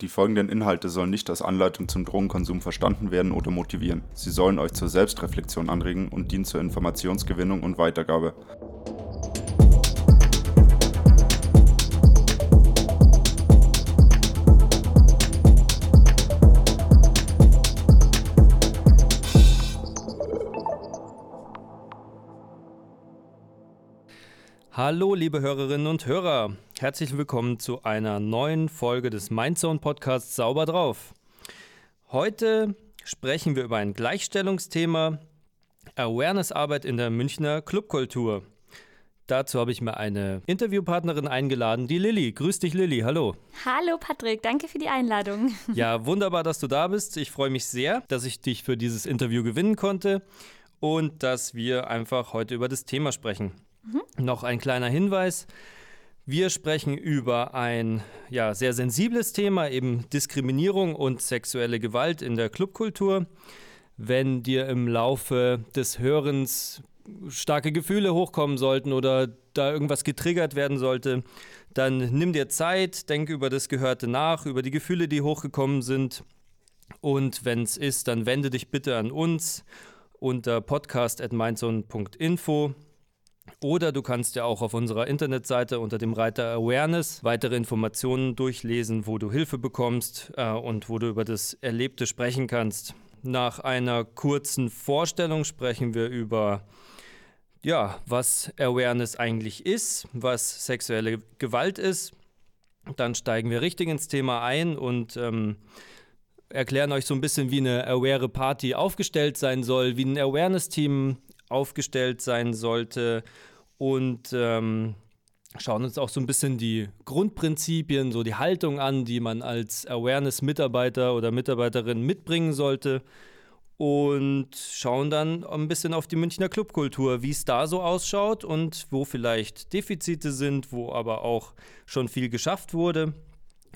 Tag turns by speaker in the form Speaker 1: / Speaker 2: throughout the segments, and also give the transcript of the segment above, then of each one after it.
Speaker 1: Die folgenden Inhalte sollen nicht als Anleitung zum Drogenkonsum verstanden werden oder motivieren. Sie sollen euch zur Selbstreflexion anregen und dienen zur Informationsgewinnung und Weitergabe.
Speaker 2: Hallo, liebe Hörerinnen und Hörer. Herzlich willkommen zu einer neuen Folge des Mindzone Podcasts Sauber drauf. Heute sprechen wir über ein Gleichstellungsthema, Awareness-Arbeit in der Münchner Clubkultur. Dazu habe ich mir eine Interviewpartnerin eingeladen, die Lilly. Grüß dich, Lilly. Hallo.
Speaker 3: Hallo, Patrick. Danke für die Einladung.
Speaker 2: Ja, wunderbar, dass du da bist. Ich freue mich sehr, dass ich dich für dieses Interview gewinnen konnte und dass wir einfach heute über das Thema sprechen. Mhm. Noch ein kleiner Hinweis. Wir sprechen über ein ja, sehr sensibles Thema, eben Diskriminierung und sexuelle Gewalt in der Clubkultur. Wenn dir im Laufe des Hörens starke Gefühle hochkommen sollten oder da irgendwas getriggert werden sollte, dann nimm dir Zeit, denk über das Gehörte nach, über die Gefühle, die hochgekommen sind. Und wenn es ist, dann wende dich bitte an uns unter podcast.mindzone.info oder du kannst ja auch auf unserer Internetseite unter dem Reiter Awareness weitere Informationen durchlesen, wo du Hilfe bekommst äh, und wo du über das Erlebte sprechen kannst. Nach einer kurzen Vorstellung sprechen wir über ja, was Awareness eigentlich ist, was sexuelle Gewalt ist. Dann steigen wir richtig ins Thema ein und ähm, erklären euch so ein bisschen, wie eine Aware Party aufgestellt sein soll, wie ein Awareness-Team aufgestellt sein sollte und ähm, schauen uns auch so ein bisschen die Grundprinzipien, so die Haltung an, die man als Awareness-Mitarbeiter oder Mitarbeiterin mitbringen sollte und schauen dann ein bisschen auf die Münchner Clubkultur, wie es da so ausschaut und wo vielleicht Defizite sind, wo aber auch schon viel geschafft wurde.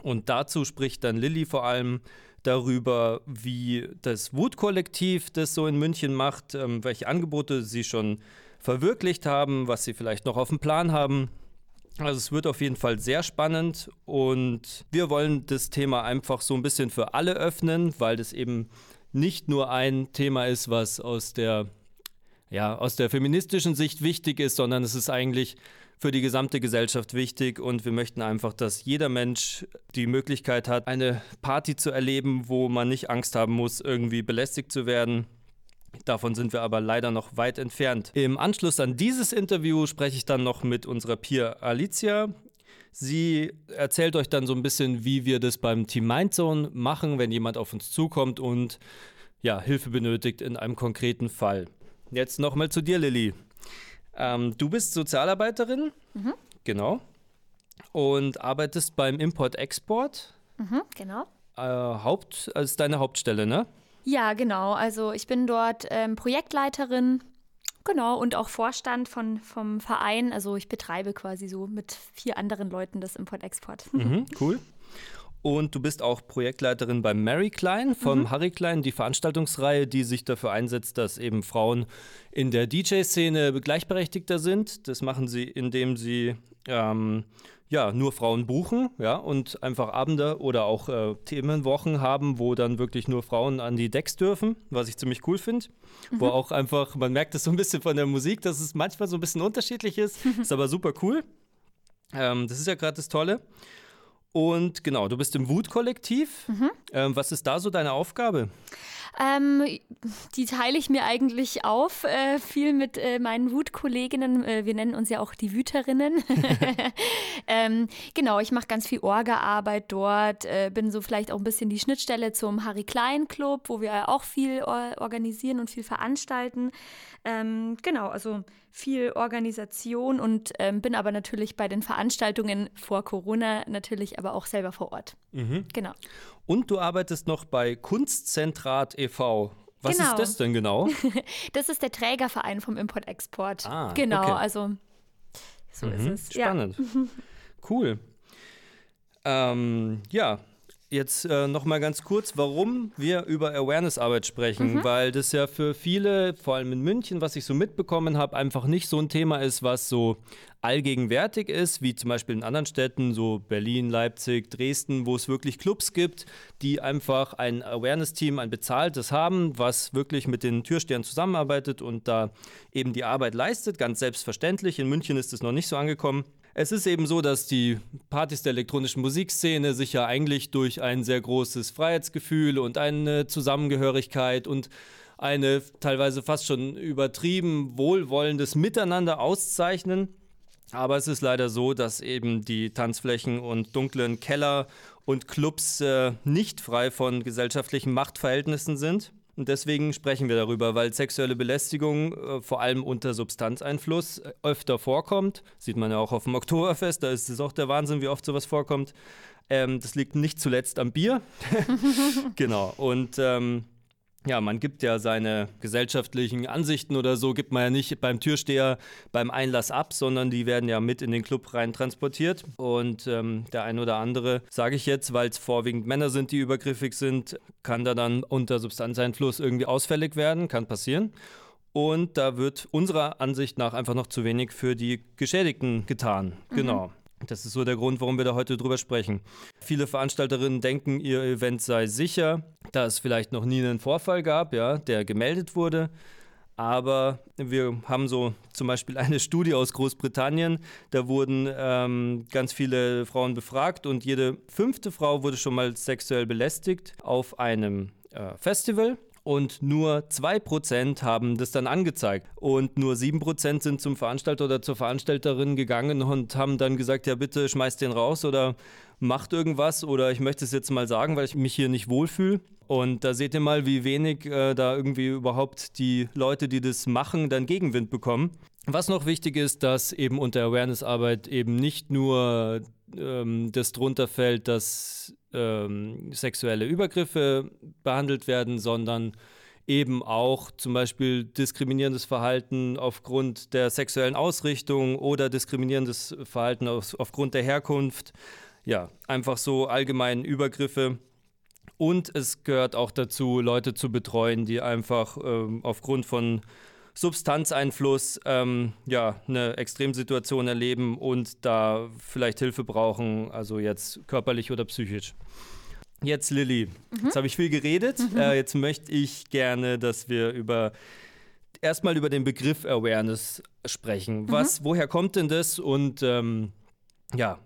Speaker 2: Und dazu spricht dann Lilly vor allem darüber, wie das Wut-Kollektiv das so in München macht, ähm, welche Angebote sie schon verwirklicht haben, was sie vielleicht noch auf dem Plan haben. Also es wird auf jeden Fall sehr spannend und wir wollen das Thema einfach so ein bisschen für alle öffnen, weil das eben nicht nur ein Thema ist, was aus der, ja, aus der feministischen Sicht wichtig ist, sondern es ist eigentlich für die gesamte Gesellschaft wichtig und wir möchten einfach, dass jeder Mensch die Möglichkeit hat, eine Party zu erleben, wo man nicht Angst haben muss, irgendwie belästigt zu werden. Davon sind wir aber leider noch weit entfernt. Im Anschluss an dieses Interview spreche ich dann noch mit unserer Peer Alicia. Sie erzählt euch dann so ein bisschen, wie wir das beim Team Mindzone machen, wenn jemand auf uns zukommt und ja, Hilfe benötigt in einem konkreten Fall. Jetzt nochmal zu dir, Lilly. Ähm, du bist Sozialarbeiterin, mhm. genau, und arbeitest beim Import-Export.
Speaker 3: Mhm, genau.
Speaker 2: Äh, Haupt, also ist deine Hauptstelle, ne?
Speaker 3: Ja, genau. Also ich bin dort ähm, Projektleiterin, genau, und auch Vorstand von, vom Verein. Also ich betreibe quasi so mit vier anderen Leuten das Import-Export.
Speaker 2: Mhm, cool. Und du bist auch Projektleiterin beim Mary Klein vom mhm. Harry Klein, die Veranstaltungsreihe, die sich dafür einsetzt, dass eben Frauen in der DJ-Szene gleichberechtigter sind. Das machen sie, indem sie ähm, ja, nur Frauen buchen, ja, und einfach Abende oder auch äh, Themenwochen haben, wo dann wirklich nur Frauen an die Decks dürfen, was ich ziemlich cool finde. Mhm. Wo auch einfach, man merkt es so ein bisschen von der Musik, dass es manchmal so ein bisschen unterschiedlich ist, ist aber super cool. Ähm, das ist ja gerade das Tolle. Und genau, du bist im Wut-Kollektiv. Mhm. Ähm, was ist da so deine Aufgabe?
Speaker 3: Ähm, die teile ich mir eigentlich auf, äh, viel mit äh, meinen Wutkolleginnen. Äh, wir nennen uns ja auch die Wüterinnen. ähm, genau, ich mache ganz viel Orga-Arbeit dort, äh, bin so vielleicht auch ein bisschen die Schnittstelle zum Harry Klein Club, wo wir auch viel organisieren und viel veranstalten. Ähm, genau, also viel Organisation und ähm, bin aber natürlich bei den Veranstaltungen vor Corona natürlich aber auch selber vor Ort.
Speaker 2: Mhm. Genau. Und du arbeitest noch bei Kunstzentrat e.V. Was genau. ist das denn genau?
Speaker 3: das ist der Trägerverein vom Import-Export. Ah, genau, okay. also
Speaker 2: so mhm. ist es. Spannend. Ja. Cool. Ähm, ja, Jetzt äh, noch mal ganz kurz, warum wir über Awareness-Arbeit sprechen, mhm. weil das ja für viele, vor allem in München, was ich so mitbekommen habe, einfach nicht so ein Thema ist, was so allgegenwärtig ist, wie zum Beispiel in anderen Städten, so Berlin, Leipzig, Dresden, wo es wirklich Clubs gibt, die einfach ein Awareness-Team, ein bezahltes haben, was wirklich mit den Türstehern zusammenarbeitet und da eben die Arbeit leistet, ganz selbstverständlich. In München ist es noch nicht so angekommen. Es ist eben so, dass die Partys der elektronischen Musikszene sich ja eigentlich durch ein sehr großes Freiheitsgefühl und eine Zusammengehörigkeit und eine teilweise fast schon übertrieben wohlwollendes Miteinander auszeichnen. Aber es ist leider so, dass eben die Tanzflächen und dunklen Keller und Clubs äh, nicht frei von gesellschaftlichen Machtverhältnissen sind. Und deswegen sprechen wir darüber, weil sexuelle Belästigung äh, vor allem unter Substanzeinfluss äh, öfter vorkommt. Sieht man ja auch auf dem Oktoberfest, da ist es auch der Wahnsinn, wie oft sowas vorkommt. Ähm, das liegt nicht zuletzt am Bier. genau. Und ähm, ja, man gibt ja seine gesellschaftlichen Ansichten oder so, gibt man ja nicht beim Türsteher beim Einlass ab, sondern die werden ja mit in den Club rein transportiert. Und ähm, der ein oder andere, sage ich jetzt, weil es vorwiegend Männer sind, die übergriffig sind, kann da dann unter Substanzeinfluss irgendwie ausfällig werden, kann passieren. Und da wird unserer Ansicht nach einfach noch zu wenig für die Geschädigten getan. Mhm. Genau. Das ist so der Grund, warum wir da heute drüber sprechen. Viele Veranstalterinnen denken, ihr Event sei sicher, da es vielleicht noch nie einen Vorfall gab, ja, der gemeldet wurde. Aber wir haben so zum Beispiel eine Studie aus Großbritannien, da wurden ähm, ganz viele Frauen befragt und jede fünfte Frau wurde schon mal sexuell belästigt auf einem äh, Festival und nur 2% haben das dann angezeigt. Und nur 7% sind zum Veranstalter oder zur Veranstalterin gegangen und haben dann gesagt, ja bitte schmeißt den raus oder macht irgendwas oder ich möchte es jetzt mal sagen, weil ich mich hier nicht wohlfühle. Und da seht ihr mal, wie wenig äh, da irgendwie überhaupt die Leute, die das machen, dann Gegenwind bekommen. Was noch wichtig ist, dass eben unter Awareness-Arbeit eben nicht nur ähm, das drunter fällt, dass ähm, sexuelle Übergriffe behandelt werden, sondern eben auch zum Beispiel diskriminierendes Verhalten aufgrund der sexuellen Ausrichtung oder diskriminierendes Verhalten auf, aufgrund der Herkunft. Ja, einfach so allgemein Übergriffe. Und es gehört auch dazu, Leute zu betreuen, die einfach ähm, aufgrund von Substanzeinfluss ähm, ja, eine Extremsituation erleben und da vielleicht Hilfe brauchen, also jetzt körperlich oder psychisch. Jetzt Lilly, mhm. jetzt habe ich viel geredet. Mhm. Äh, jetzt möchte ich gerne, dass wir über erstmal über den Begriff Awareness sprechen. Was, mhm. woher kommt denn das und ähm, ja,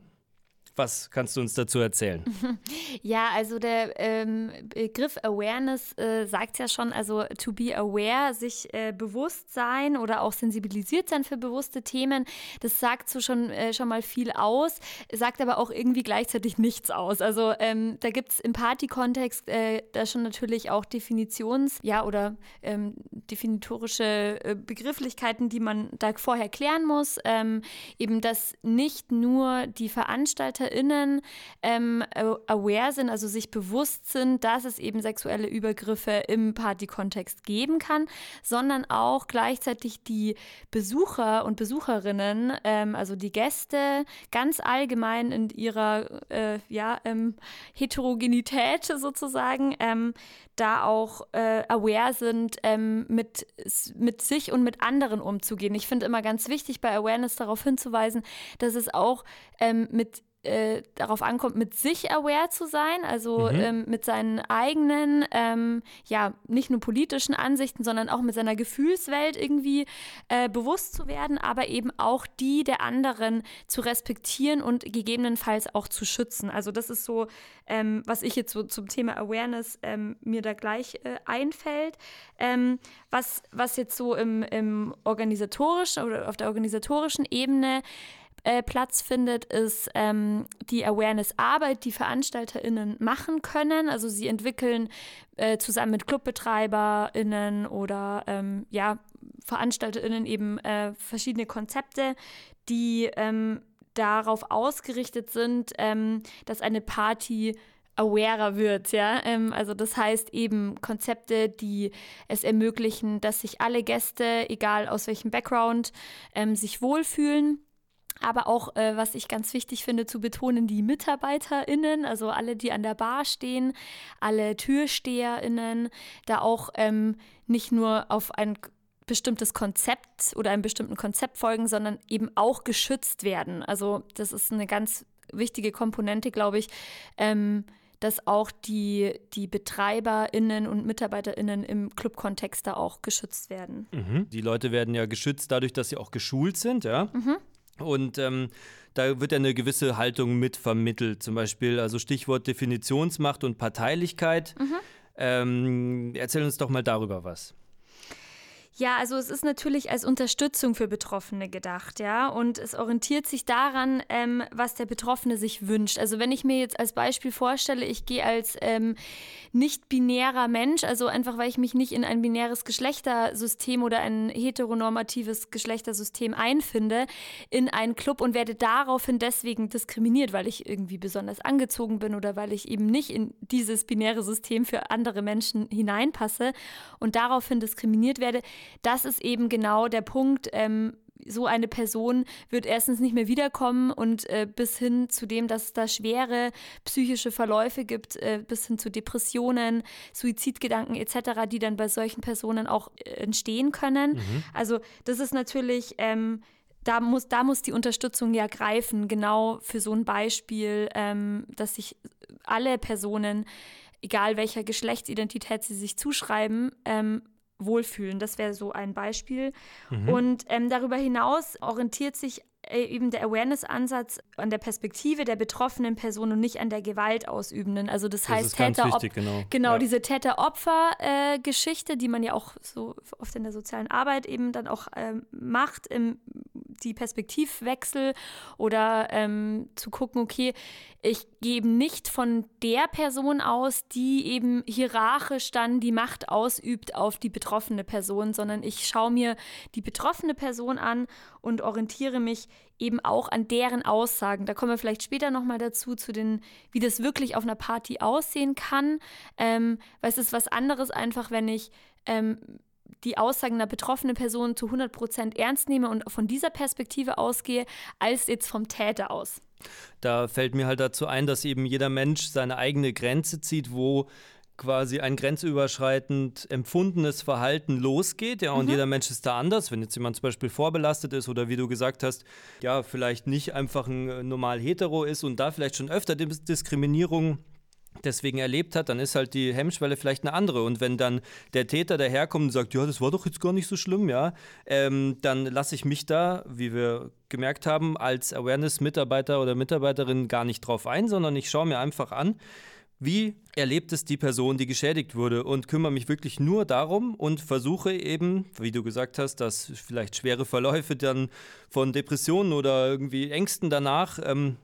Speaker 2: was kannst du uns dazu erzählen?
Speaker 3: Ja, also der ähm, Begriff Awareness äh, sagt ja schon, also to be aware, sich äh, bewusst sein oder auch sensibilisiert sein für bewusste Themen, das sagt so schon, äh, schon mal viel aus, sagt aber auch irgendwie gleichzeitig nichts aus. Also ähm, da gibt es im Party-Kontext äh, da schon natürlich auch Definitions-, ja, oder ähm, definitorische äh, Begrifflichkeiten, die man da vorher klären muss. Ähm, eben, dass nicht nur die Veranstalter VeranstalterInnen ähm, aware sind, also sich bewusst sind, dass es eben sexuelle Übergriffe im Party-Kontext geben kann, sondern auch gleichzeitig die Besucher und Besucherinnen, ähm, also die Gäste, ganz allgemein in ihrer äh, ja, ähm, Heterogenität sozusagen, ähm, da auch äh, aware sind, ähm, mit, mit sich und mit anderen umzugehen. Ich finde immer ganz wichtig bei Awareness darauf hinzuweisen, dass es auch ähm, mit äh, darauf ankommt, mit sich aware zu sein, also mhm. ähm, mit seinen eigenen, ähm, ja, nicht nur politischen Ansichten, sondern auch mit seiner Gefühlswelt irgendwie äh, bewusst zu werden, aber eben auch die der anderen zu respektieren und gegebenenfalls auch zu schützen. Also das ist so, ähm, was ich jetzt so zum Thema Awareness ähm, mir da gleich äh, einfällt. Ähm, was, was jetzt so im, im organisatorischen oder auf der organisatorischen Ebene äh, Platz findet, ist ähm, die Awareness-Arbeit, die VeranstalterInnen machen können. Also sie entwickeln äh, zusammen mit ClubbetreiberInnen oder ähm, ja, VeranstalterInnen eben äh, verschiedene Konzepte, die ähm, darauf ausgerichtet sind, ähm, dass eine Party awarer wird, ja. Ähm, also das heißt eben Konzepte, die es ermöglichen, dass sich alle Gäste, egal aus welchem Background, ähm, sich wohlfühlen aber auch, äh, was ich ganz wichtig finde zu betonen, die MitarbeiterInnen, also alle, die an der Bar stehen, alle TürsteherInnen, da auch ähm, nicht nur auf ein bestimmtes Konzept oder einem bestimmten Konzept folgen, sondern eben auch geschützt werden. Also das ist eine ganz wichtige Komponente, glaube ich, ähm, dass auch die, die BetreiberInnen und MitarbeiterInnen im Clubkontext da auch geschützt werden.
Speaker 2: Mhm. Die Leute werden ja geschützt dadurch, dass sie auch geschult sind, ja. Mhm. Und ähm, da wird ja eine gewisse Haltung mit vermittelt. Zum Beispiel, also Stichwort Definitionsmacht und Parteilichkeit. Mhm. Ähm, erzähl uns doch mal darüber was.
Speaker 3: Ja, also es ist natürlich als Unterstützung für Betroffene gedacht, ja, und es orientiert sich daran, ähm, was der Betroffene sich wünscht. Also wenn ich mir jetzt als Beispiel vorstelle, ich gehe als ähm, nicht-binärer Mensch, also einfach weil ich mich nicht in ein binäres Geschlechtersystem oder ein heteronormatives Geschlechtersystem einfinde, in einen Club und werde daraufhin deswegen diskriminiert, weil ich irgendwie besonders angezogen bin oder weil ich eben nicht in dieses binäre System für andere Menschen hineinpasse und daraufhin diskriminiert werde das ist eben genau der Punkt. Ähm, so eine Person wird erstens nicht mehr wiederkommen und äh, bis hin zu dem, dass es da schwere psychische Verläufe gibt, äh, bis hin zu Depressionen, Suizidgedanken etc., die dann bei solchen Personen auch äh, entstehen können. Mhm. Also das ist natürlich, ähm, da, muss, da muss die Unterstützung ja greifen, genau für so ein Beispiel, ähm, dass sich alle Personen, egal welcher Geschlechtsidentität sie sich zuschreiben, ähm, wohlfühlen. Das wäre so ein Beispiel. Mhm. Und ähm, darüber hinaus orientiert sich eben der Awareness-Ansatz an der Perspektive der betroffenen Person und nicht an der Gewaltausübenden. Also das, das heißt Täter, wichtig, genau, genau ja. diese Täter-Opfer-Geschichte, die man ja auch so oft in der sozialen Arbeit eben dann auch ähm, macht, im, die Perspektivwechsel oder ähm, zu gucken, okay, ich gehe eben nicht von der Person aus, die eben hierarchisch dann die Macht ausübt auf die betroffene Person, sondern ich schaue mir die betroffene Person an und orientiere mich eben auch an deren Aussagen. Da kommen wir vielleicht später nochmal dazu, zu den, wie das wirklich auf einer Party aussehen kann. Ähm, weil es ist was anderes einfach, wenn ich ähm, die Aussagen einer betroffenen Person zu 100 Prozent ernst nehme und von dieser Perspektive ausgehe, als jetzt vom Täter aus.
Speaker 2: Da fällt mir halt dazu ein, dass eben jeder Mensch seine eigene Grenze zieht, wo quasi ein grenzüberschreitend empfundenes Verhalten losgeht, ja, und mhm. jeder Mensch ist da anders. Wenn jetzt jemand zum Beispiel vorbelastet ist oder wie du gesagt hast, ja, vielleicht nicht einfach ein äh, normal hetero ist und da vielleicht schon öfter Diskriminierung deswegen erlebt hat, dann ist halt die Hemmschwelle vielleicht eine andere. Und wenn dann der Täter daherkommt und sagt, ja, das war doch jetzt gar nicht so schlimm, ja, ähm, dann lasse ich mich da, wie wir gemerkt haben, als Awareness-Mitarbeiter oder Mitarbeiterin gar nicht drauf ein, sondern ich schaue mir einfach an, wie erlebt es die Person, die geschädigt wurde und kümmere mich wirklich nur darum und versuche eben, wie du gesagt hast, dass vielleicht schwere Verläufe dann von Depressionen oder irgendwie Ängsten danach ähm,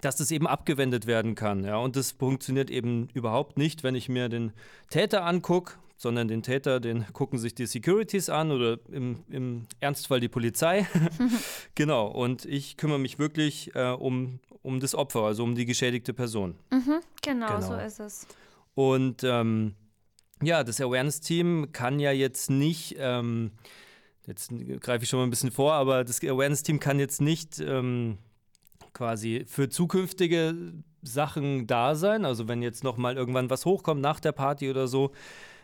Speaker 2: dass das eben abgewendet werden kann. Ja? Und das funktioniert eben überhaupt nicht, wenn ich mir den Täter angucke, sondern den Täter, den gucken sich die Securities an oder im, im Ernstfall die Polizei. genau, und ich kümmere mich wirklich äh, um, um das Opfer, also um die geschädigte Person.
Speaker 3: Mhm, genau, genau, so ist es.
Speaker 2: Und ähm, ja, das Awareness-Team kann ja jetzt nicht, ähm, jetzt greife ich schon mal ein bisschen vor, aber das Awareness-Team kann jetzt nicht ähm, quasi für zukünftige Sachen da sein? Also wenn jetzt nochmal irgendwann was hochkommt nach der Party oder so,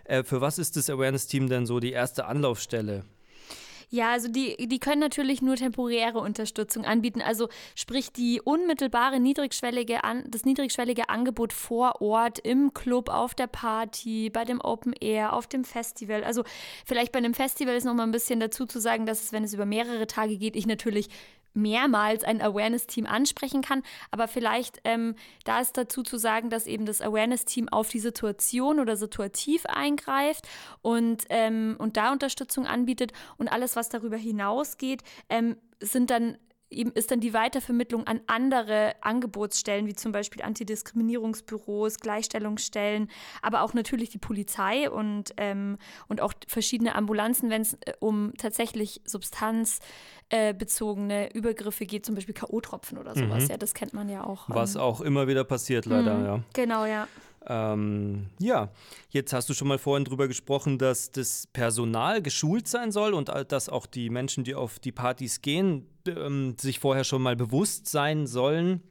Speaker 2: äh, für was ist das Awareness-Team denn so die erste Anlaufstelle?
Speaker 3: Ja, also die, die können natürlich nur temporäre Unterstützung anbieten. Also sprich die unmittelbare niedrigschwellige an, das niedrigschwellige Angebot vor Ort im Club, auf der Party, bei dem Open Air, auf dem Festival. Also vielleicht bei einem Festival ist noch mal ein bisschen dazu zu sagen, dass es, wenn es über mehrere Tage geht, ich natürlich mehrmals ein Awareness-Team ansprechen kann. Aber vielleicht ähm, da ist dazu zu sagen, dass eben das Awareness-Team auf die Situation oder situativ eingreift und, ähm, und da Unterstützung anbietet. Und alles, was darüber hinausgeht, ähm, sind dann eben ist dann die Weitervermittlung an andere Angebotsstellen, wie zum Beispiel Antidiskriminierungsbüros, Gleichstellungsstellen, aber auch natürlich die Polizei und, ähm, und auch verschiedene Ambulanzen, wenn es äh, um tatsächlich substanzbezogene äh, Übergriffe geht, zum Beispiel K.O.-Tropfen oder sowas. Mhm. Ja, das kennt man ja auch.
Speaker 2: Was ähm, auch immer wieder passiert, leider,
Speaker 3: mhm.
Speaker 2: ja.
Speaker 3: Genau, ja.
Speaker 2: Ähm, ja, jetzt hast du schon mal vorhin drüber gesprochen, dass das Personal geschult sein soll und dass auch die Menschen, die auf die Partys gehen, ähm, sich vorher schon mal bewusst sein sollen,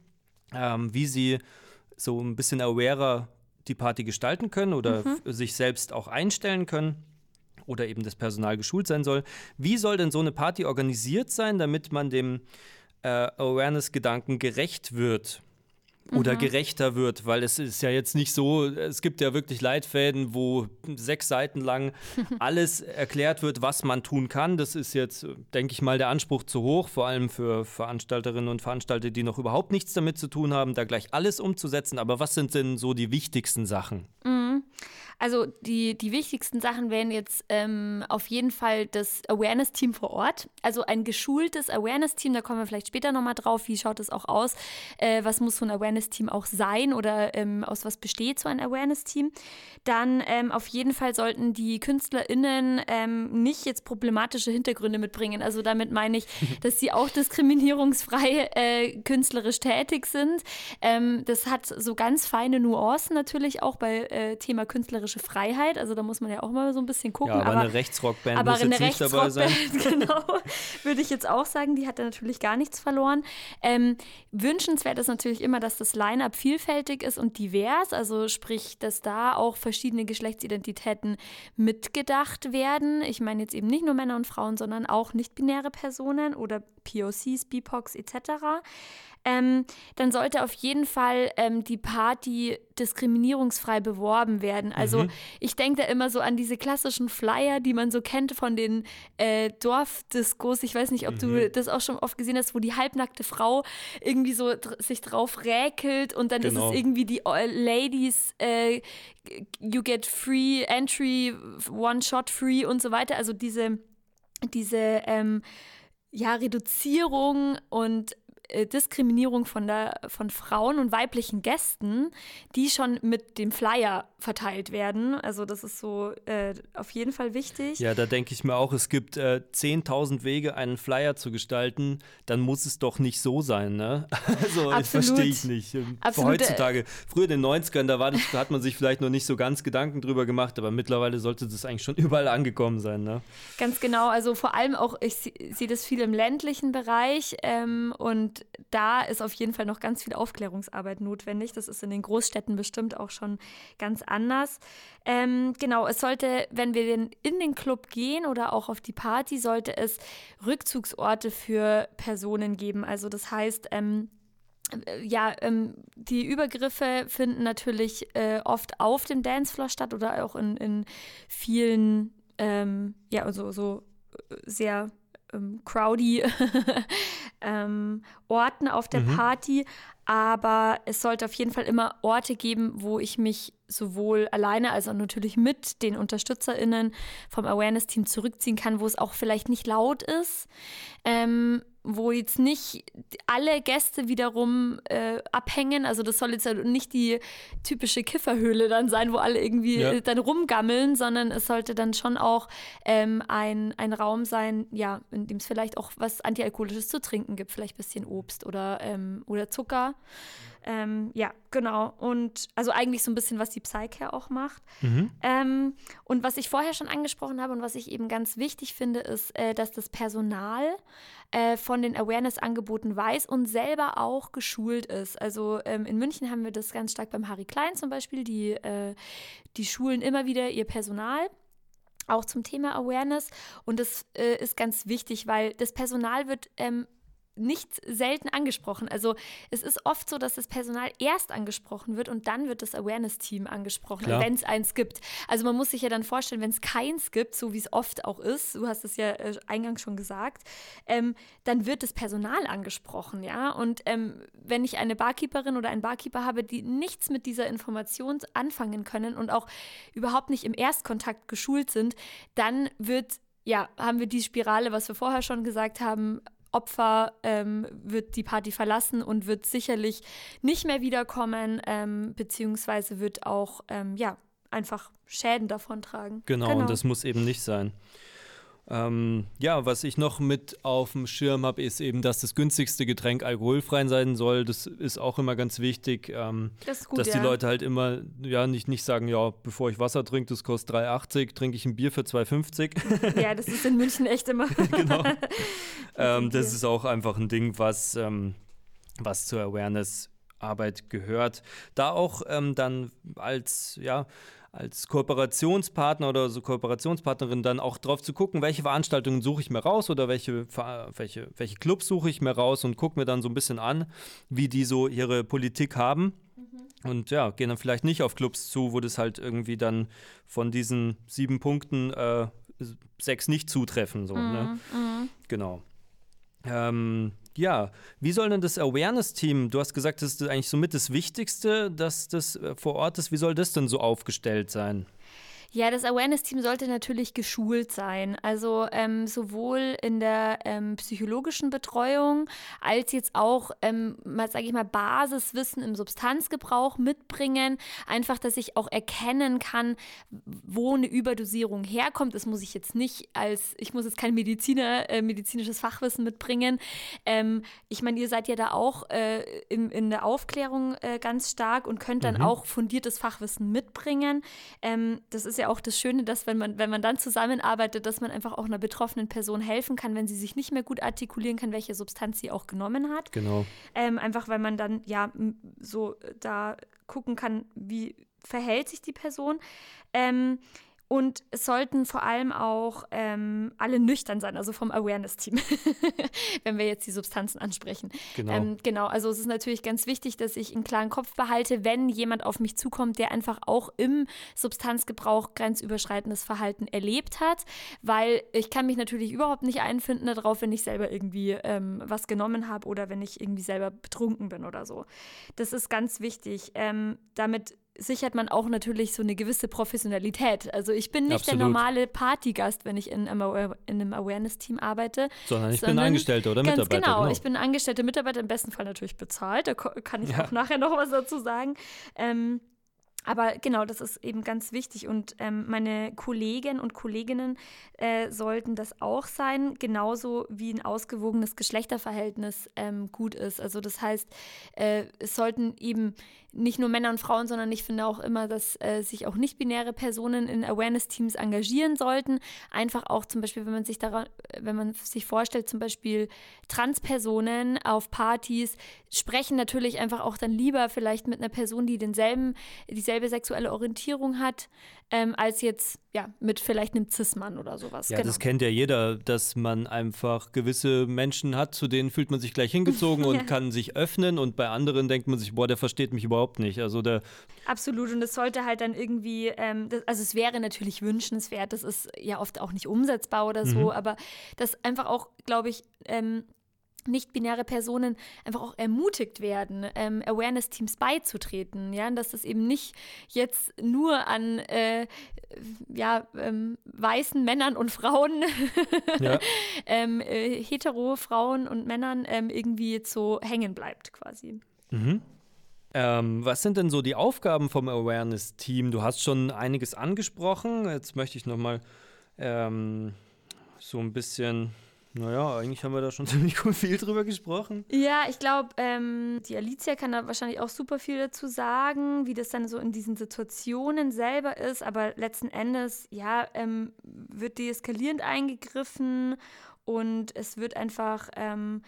Speaker 2: ähm, wie sie so ein bisschen awarer die Party gestalten können oder mhm. sich selbst auch einstellen können oder eben das Personal geschult sein soll. Wie soll denn so eine Party organisiert sein, damit man dem äh, Awareness-Gedanken gerecht wird? Oder mhm. gerechter wird, weil es ist ja jetzt nicht so, es gibt ja wirklich Leitfäden, wo sechs Seiten lang alles erklärt wird, was man tun kann. Das ist jetzt, denke ich mal, der Anspruch zu hoch, vor allem für Veranstalterinnen und Veranstalter, die noch überhaupt nichts damit zu tun haben, da gleich alles umzusetzen. Aber was sind denn so die wichtigsten Sachen?
Speaker 3: Mhm. Also die, die wichtigsten Sachen wären jetzt ähm, auf jeden Fall das Awareness-Team vor Ort. Also ein geschultes Awareness-Team, da kommen wir vielleicht später nochmal drauf, wie schaut es auch aus, äh, was muss so ein Awareness-Team auch sein oder ähm, aus was besteht so ein Awareness-Team. Dann ähm, auf jeden Fall sollten die KünstlerInnen ähm, nicht jetzt problematische Hintergründe mitbringen. Also damit meine ich, dass sie auch diskriminierungsfrei äh, künstlerisch tätig sind. Ähm, das hat so ganz feine Nuancen natürlich auch bei äh, Thema künstlerisch künstlerische Freiheit. Also da muss man ja auch mal so ein bisschen gucken.
Speaker 2: Ja, aber, aber eine Rechtsrockband aber muss eine jetzt nicht dabei sein.
Speaker 3: genau, würde ich jetzt auch sagen. Die hat da natürlich gar nichts verloren. Ähm, wünschenswert ist natürlich immer, dass das Line-Up vielfältig ist und divers. Also sprich, dass da auch verschiedene Geschlechtsidentitäten mitgedacht werden. Ich meine jetzt eben nicht nur Männer und Frauen, sondern auch nicht-binäre Personen oder POCs, BIPOCs etc ähm, dann sollte auf jeden Fall ähm, die Party diskriminierungsfrei beworben werden. Also mhm. ich denke da immer so an diese klassischen Flyer, die man so kennt von den äh, Dorfdiskos. Ich weiß nicht, ob mhm. du das auch schon oft gesehen hast, wo die halbnackte Frau irgendwie so dr sich drauf räkelt und dann genau. ist es irgendwie die Ladies, äh, you get free entry, one shot free und so weiter. Also diese, diese ähm, ja, Reduzierung und äh, Diskriminierung von, der, von Frauen und weiblichen Gästen, die schon mit dem Flyer verteilt werden. Also das ist so äh, auf jeden Fall wichtig.
Speaker 2: Ja, da denke ich mir auch, es gibt äh, 10.000 Wege, einen Flyer zu gestalten, dann muss es doch nicht so sein, ne? Also verstehe ich nicht. Ähm, Absolut. Heutzutage, früher in den 90ern, da, war das, da hat man sich vielleicht noch nicht so ganz Gedanken drüber gemacht, aber mittlerweile sollte das eigentlich schon überall angekommen sein, ne?
Speaker 3: Ganz genau, also vor allem auch, ich sehe das viel im ländlichen Bereich ähm, und da ist auf jeden Fall noch ganz viel Aufklärungsarbeit notwendig. Das ist in den Großstädten bestimmt auch schon ganz anders. Ähm, genau, es sollte, wenn wir in den Club gehen oder auch auf die Party, sollte es Rückzugsorte für Personen geben. Also das heißt, ähm, äh, ja, ähm, die Übergriffe finden natürlich äh, oft auf dem Dancefloor statt oder auch in, in vielen, ähm, ja, also so äh, sehr ähm, crowdy ähm, Orten auf der mhm. Party. Aber es sollte auf jeden Fall immer Orte geben, wo ich mich sowohl alleine als auch natürlich mit den UnterstützerInnen vom Awareness-Team zurückziehen kann, wo es auch vielleicht nicht laut ist. Ähm, wo jetzt nicht alle Gäste wiederum äh, abhängen. Also das soll jetzt nicht die typische Kifferhöhle dann sein, wo alle irgendwie ja. dann rumgammeln, sondern es sollte dann schon auch ähm, ein, ein Raum sein, ja, in dem es vielleicht auch was Antialkoholisches zu trinken gibt, vielleicht ein bisschen Obst oder, ähm, oder Zucker. Ähm, ja, genau. Und also eigentlich so ein bisschen, was die Psycare auch macht. Mhm. Ähm, und was ich vorher schon angesprochen habe und was ich eben ganz wichtig finde, ist, äh, dass das Personal äh, von den Awareness-Angeboten weiß und selber auch geschult ist. Also ähm, in München haben wir das ganz stark beim Harry Klein zum Beispiel. Die, äh, die schulen immer wieder ihr Personal auch zum Thema Awareness. Und das äh, ist ganz wichtig, weil das Personal wird ähm, nicht selten angesprochen. Also es ist oft so, dass das Personal erst angesprochen wird und dann wird das Awareness-Team angesprochen, wenn es eins gibt. Also man muss sich ja dann vorstellen, wenn es keins gibt, so wie es oft auch ist, du hast es ja äh, eingangs schon gesagt, ähm, dann wird das Personal angesprochen, ja. Und ähm, wenn ich eine Barkeeperin oder einen Barkeeper habe, die nichts mit dieser Information anfangen können und auch überhaupt nicht im Erstkontakt geschult sind, dann wird ja, haben wir die Spirale, was wir vorher schon gesagt haben, Opfer ähm, wird die Party verlassen und wird sicherlich nicht mehr wiederkommen, ähm, beziehungsweise wird auch, ähm, ja, einfach Schäden davon tragen.
Speaker 2: Genau, genau, und das muss eben nicht sein. Ähm, ja, was ich noch mit auf dem Schirm habe, ist eben, dass das günstigste Getränk alkoholfrei sein soll. Das ist auch immer ganz wichtig, ähm, das gut, dass die Leute halt immer ja nicht, nicht sagen, ja, bevor ich Wasser trinke, das kostet 3,80, trinke ich ein Bier für 2,50.
Speaker 3: ja, das ist in München echt immer.
Speaker 2: genau. ähm, das ist auch einfach ein Ding, was, ähm, was zur Awareness Arbeit gehört. Da auch ähm, dann als, ja, als Kooperationspartner oder so Kooperationspartnerin dann auch drauf zu gucken, welche Veranstaltungen suche ich mir raus oder welche, welche, welche Clubs suche ich mir raus und gucke mir dann so ein bisschen an, wie die so ihre Politik haben. Mhm. Und ja, gehen dann vielleicht nicht auf Clubs zu, wo das halt irgendwie dann von diesen sieben Punkten äh, sechs nicht zutreffen. So, ne? mhm. ne? Mhm. Genau. Ähm, ja, wie soll denn das Awareness-Team, du hast gesagt, das ist eigentlich somit das Wichtigste, dass das äh, vor Ort ist, wie soll das denn so aufgestellt sein?
Speaker 3: Ja, das Awareness-Team sollte natürlich geschult sein. Also ähm, sowohl in der ähm, psychologischen Betreuung als jetzt auch, ähm, mal sage ich mal, Basiswissen im Substanzgebrauch mitbringen. Einfach, dass ich auch erkennen kann, wo eine Überdosierung herkommt. Das muss ich jetzt nicht als, ich muss jetzt kein Mediziner, äh, medizinisches Fachwissen mitbringen. Ähm, ich meine, ihr seid ja da auch äh, in, in der Aufklärung äh, ganz stark und könnt dann mhm. auch fundiertes Fachwissen mitbringen. Ähm, das ist ja auch das Schöne, dass wenn man, wenn man dann zusammenarbeitet, dass man einfach auch einer betroffenen Person helfen kann, wenn sie sich nicht mehr gut artikulieren kann, welche Substanz sie auch genommen hat.
Speaker 2: Genau.
Speaker 3: Ähm, einfach weil man dann ja so da gucken kann, wie verhält sich die Person. Ähm, und es sollten vor allem auch ähm, alle nüchtern sein, also vom Awareness-Team, wenn wir jetzt die Substanzen ansprechen. Genau. Ähm, genau, also es ist natürlich ganz wichtig, dass ich einen klaren Kopf behalte, wenn jemand auf mich zukommt, der einfach auch im Substanzgebrauch grenzüberschreitendes Verhalten erlebt hat, weil ich kann mich natürlich überhaupt nicht einfinden darauf, wenn ich selber irgendwie ähm, was genommen habe oder wenn ich irgendwie selber betrunken bin oder so. Das ist ganz wichtig. Ähm, damit sichert man auch natürlich so eine gewisse Professionalität. Also ich bin nicht Absolut. der normale Partygast, wenn ich in einem, in einem Awareness-Team arbeite.
Speaker 2: Sondern ich sondern bin Angestellte oder
Speaker 3: ganz
Speaker 2: Mitarbeiter.
Speaker 3: Genau, genau, ich bin angestellte Mitarbeiter, im besten Fall natürlich bezahlt. Da kann ich ja. auch nachher noch was dazu sagen. Ähm, aber genau, das ist eben ganz wichtig. Und ähm, meine Kollegen und Kolleginnen äh, sollten das auch sein, genauso wie ein ausgewogenes Geschlechterverhältnis ähm, gut ist. Also das heißt, äh, es sollten eben nicht nur Männer und Frauen, sondern ich finde auch immer, dass äh, sich auch nicht-binäre Personen in Awareness-Teams engagieren sollten. Einfach auch zum Beispiel, wenn man sich daran, wenn man sich vorstellt, zum Beispiel Transpersonen auf Partys sprechen natürlich einfach auch dann lieber vielleicht mit einer Person, die denselben, dieselbe sexuelle Orientierung hat, ähm, als jetzt ja mit vielleicht einem Cis-Mann oder sowas.
Speaker 2: Ja, genau. das kennt ja jeder, dass man einfach gewisse Menschen hat, zu denen fühlt man sich gleich hingezogen und ja. kann sich öffnen und bei anderen denkt man sich, boah, der versteht mich überhaupt nicht. Also der
Speaker 3: Absolut und es sollte halt dann irgendwie, ähm, das, also es wäre natürlich wünschenswert, das ist ja oft auch nicht umsetzbar oder so, mhm. aber das einfach auch, glaube ich, ähm, nicht-binäre Personen einfach auch ermutigt werden, ähm, Awareness-Teams beizutreten. Ja, und dass das eben nicht jetzt nur an äh, ja, ähm, weißen Männern und Frauen, ja. ähm, äh, hetero Frauen und Männern ähm, irgendwie so hängen bleibt quasi.
Speaker 2: Mhm. Ähm, was sind denn so die Aufgaben vom Awareness-Team? Du hast schon einiges angesprochen. Jetzt möchte ich noch mal ähm, so ein bisschen naja, eigentlich haben wir da schon ziemlich viel drüber gesprochen.
Speaker 3: Ja, ich glaube, ähm, die Alicia kann da wahrscheinlich auch super viel dazu sagen, wie das dann so in diesen Situationen selber ist. Aber letzten Endes, ja, ähm, wird deeskalierend eingegriffen und es wird einfach. Ähm,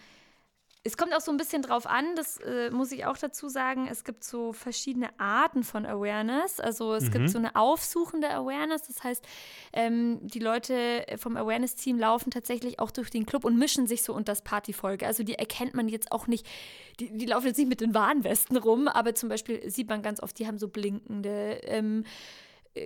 Speaker 3: es kommt auch so ein bisschen drauf an, das äh, muss ich auch dazu sagen. Es gibt so verschiedene Arten von Awareness. Also es mhm. gibt so eine aufsuchende Awareness. Das heißt, ähm, die Leute vom Awareness-Team laufen tatsächlich auch durch den Club und mischen sich so unter das Partyfolge. Also die erkennt man jetzt auch nicht, die, die, laufen jetzt nicht mit den Warnwesten rum, aber zum Beispiel sieht man ganz oft, die haben so blinkende. Ähm,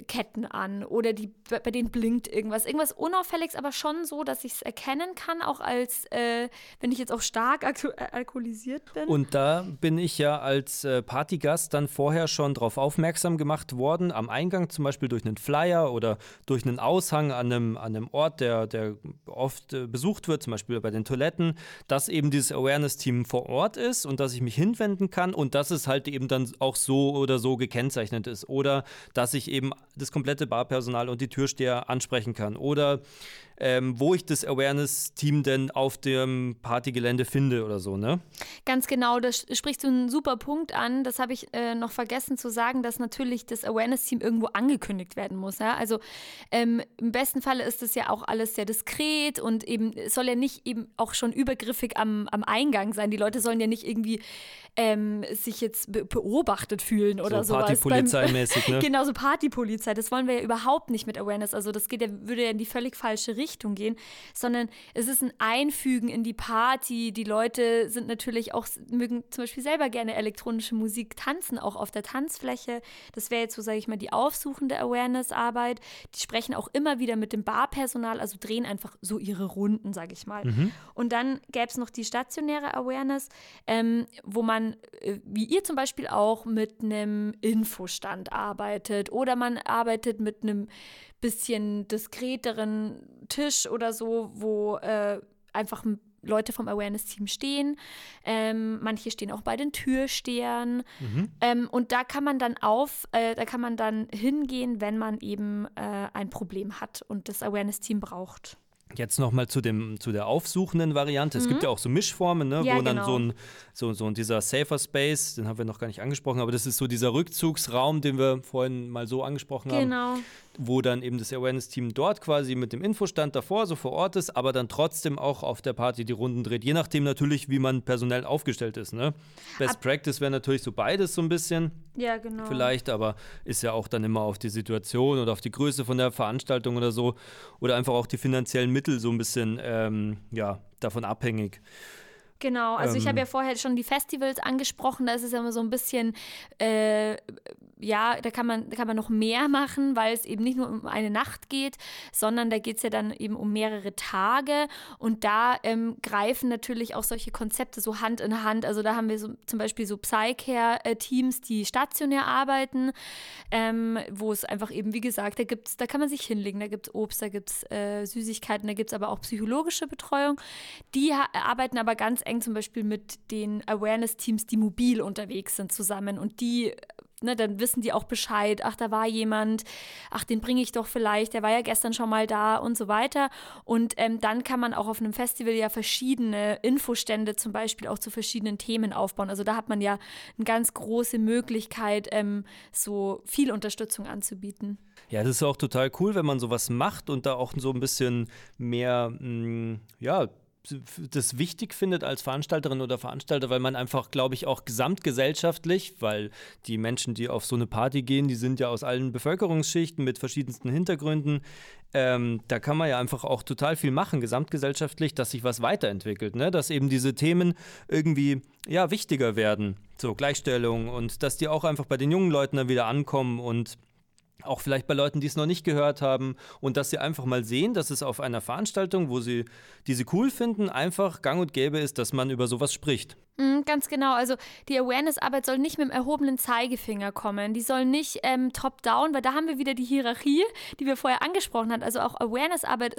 Speaker 3: Ketten an oder die, bei denen blinkt irgendwas. Irgendwas Unauffälliges, aber schon so, dass ich es erkennen kann, auch als äh, wenn ich jetzt auch stark äh, alkoholisiert bin.
Speaker 2: Und da bin ich ja als äh, Partygast dann vorher schon darauf aufmerksam gemacht worden, am Eingang zum Beispiel durch einen Flyer oder durch einen Aushang an einem, an einem Ort, der, der oft äh, besucht wird, zum Beispiel bei den Toiletten, dass eben dieses Awareness-Team vor Ort ist und dass ich mich hinwenden kann und dass es halt eben dann auch so oder so gekennzeichnet ist. Oder dass ich eben das komplette Barpersonal und die Türsteher ansprechen kann. Oder ähm, wo ich das Awareness-Team denn auf dem Partygelände finde oder so, ne?
Speaker 3: Ganz genau, da sprichst du einen super Punkt an. Das habe ich äh, noch vergessen zu sagen, dass natürlich das Awareness-Team irgendwo angekündigt werden muss. Ja? Also ähm, im besten Falle ist das ja auch alles sehr diskret und eben soll ja nicht eben auch schon übergriffig am, am Eingang sein. Die Leute sollen ja nicht irgendwie ähm, sich jetzt be beobachtet fühlen oder so.
Speaker 2: Partypolizeimäßig, ne?
Speaker 3: genau, so Partypolizei. Das wollen wir ja überhaupt nicht mit Awareness. Also das geht ja, würde ja in die völlig falsche Richtung gehen, sondern es ist ein Einfügen in die Party. Die Leute sind natürlich auch, mögen zum Beispiel selber gerne elektronische Musik tanzen, auch auf der Tanzfläche. Das wäre jetzt so, sage ich mal, die aufsuchende Awareness-Arbeit. Die sprechen auch immer wieder mit dem Barpersonal, also drehen einfach so ihre Runden, sage ich mal. Mhm. Und dann gäbe es noch die stationäre Awareness, ähm, wo man man, äh, wie ihr zum Beispiel auch, mit einem Infostand arbeitet oder man arbeitet mit einem bisschen diskreteren Tisch oder so, wo äh, einfach Leute vom Awareness-Team stehen. Ähm, manche stehen auch bei den Türstehern. Mhm. Ähm, und da kann man dann auf, äh, da kann man dann hingehen, wenn man eben äh, ein Problem hat und das Awareness-Team braucht.
Speaker 2: Jetzt nochmal zu, zu der aufsuchenden Variante. Es mhm. gibt ja auch so Mischformen, ne, ja, wo dann genau. so ein, so, so dieser Safer Space, den haben wir noch gar nicht angesprochen, aber das ist so dieser Rückzugsraum, den wir vorhin mal so angesprochen
Speaker 3: genau.
Speaker 2: haben wo dann eben das Awareness-Team dort quasi mit dem Infostand davor so vor Ort ist, aber dann trotzdem auch auf der Party die Runden dreht. Je nachdem natürlich, wie man personell aufgestellt ist. Ne? Best Ab Practice wäre natürlich so beides so ein bisschen.
Speaker 3: Ja, genau.
Speaker 2: Vielleicht, aber ist ja auch dann immer auf die Situation oder auf die Größe von der Veranstaltung oder so. Oder einfach auch die finanziellen Mittel so ein bisschen ähm, ja, davon abhängig.
Speaker 3: Genau, also ähm, ich habe ja vorher schon die Festivals angesprochen, da ist es ja immer so ein bisschen äh, ja, da kann man, da kann man noch mehr machen, weil es eben nicht nur um eine Nacht geht, sondern da geht es ja dann eben um mehrere Tage. Und da ähm, greifen natürlich auch solche Konzepte so Hand in Hand. Also da haben wir so, zum Beispiel so Psycare-Teams, die stationär arbeiten, ähm, wo es einfach eben, wie gesagt, da gibt's, da kann man sich hinlegen, da gibt es Obst, da gibt es äh, Süßigkeiten, da gibt es aber auch psychologische Betreuung. Die arbeiten aber ganz eng zum Beispiel mit den Awareness-Teams, die mobil unterwegs sind, zusammen. Und die ne, dann wissen die auch Bescheid, ach, da war jemand, ach, den bringe ich doch vielleicht, der war ja gestern schon mal da und so weiter. Und ähm, dann kann man auch auf einem Festival ja verschiedene Infostände zum Beispiel auch zu verschiedenen Themen aufbauen. Also da hat man ja eine ganz große Möglichkeit, ähm, so viel Unterstützung anzubieten.
Speaker 2: Ja, das ist auch total cool, wenn man sowas macht und da auch so ein bisschen mehr, mh, mm, ja, das wichtig findet als Veranstalterin oder Veranstalter, weil man einfach, glaube ich, auch gesamtgesellschaftlich, weil die Menschen, die auf so eine Party gehen, die sind ja aus allen Bevölkerungsschichten mit verschiedensten Hintergründen. Ähm, da kann man ja einfach auch total viel machen, gesamtgesellschaftlich, dass sich was weiterentwickelt, ne? dass eben diese Themen irgendwie ja, wichtiger werden, so Gleichstellung und dass die auch einfach bei den jungen Leuten dann wieder ankommen und auch vielleicht bei Leuten, die es noch nicht gehört haben und dass sie einfach mal sehen, dass es auf einer Veranstaltung, wo sie diese cool finden, einfach gang und gäbe ist, dass man über sowas spricht.
Speaker 3: Mhm, ganz genau. Also die Awareness-Arbeit soll nicht mit dem erhobenen Zeigefinger kommen. Die soll nicht ähm, top-down, weil da haben wir wieder die Hierarchie, die wir vorher angesprochen haben. Also auch Awareness-Arbeit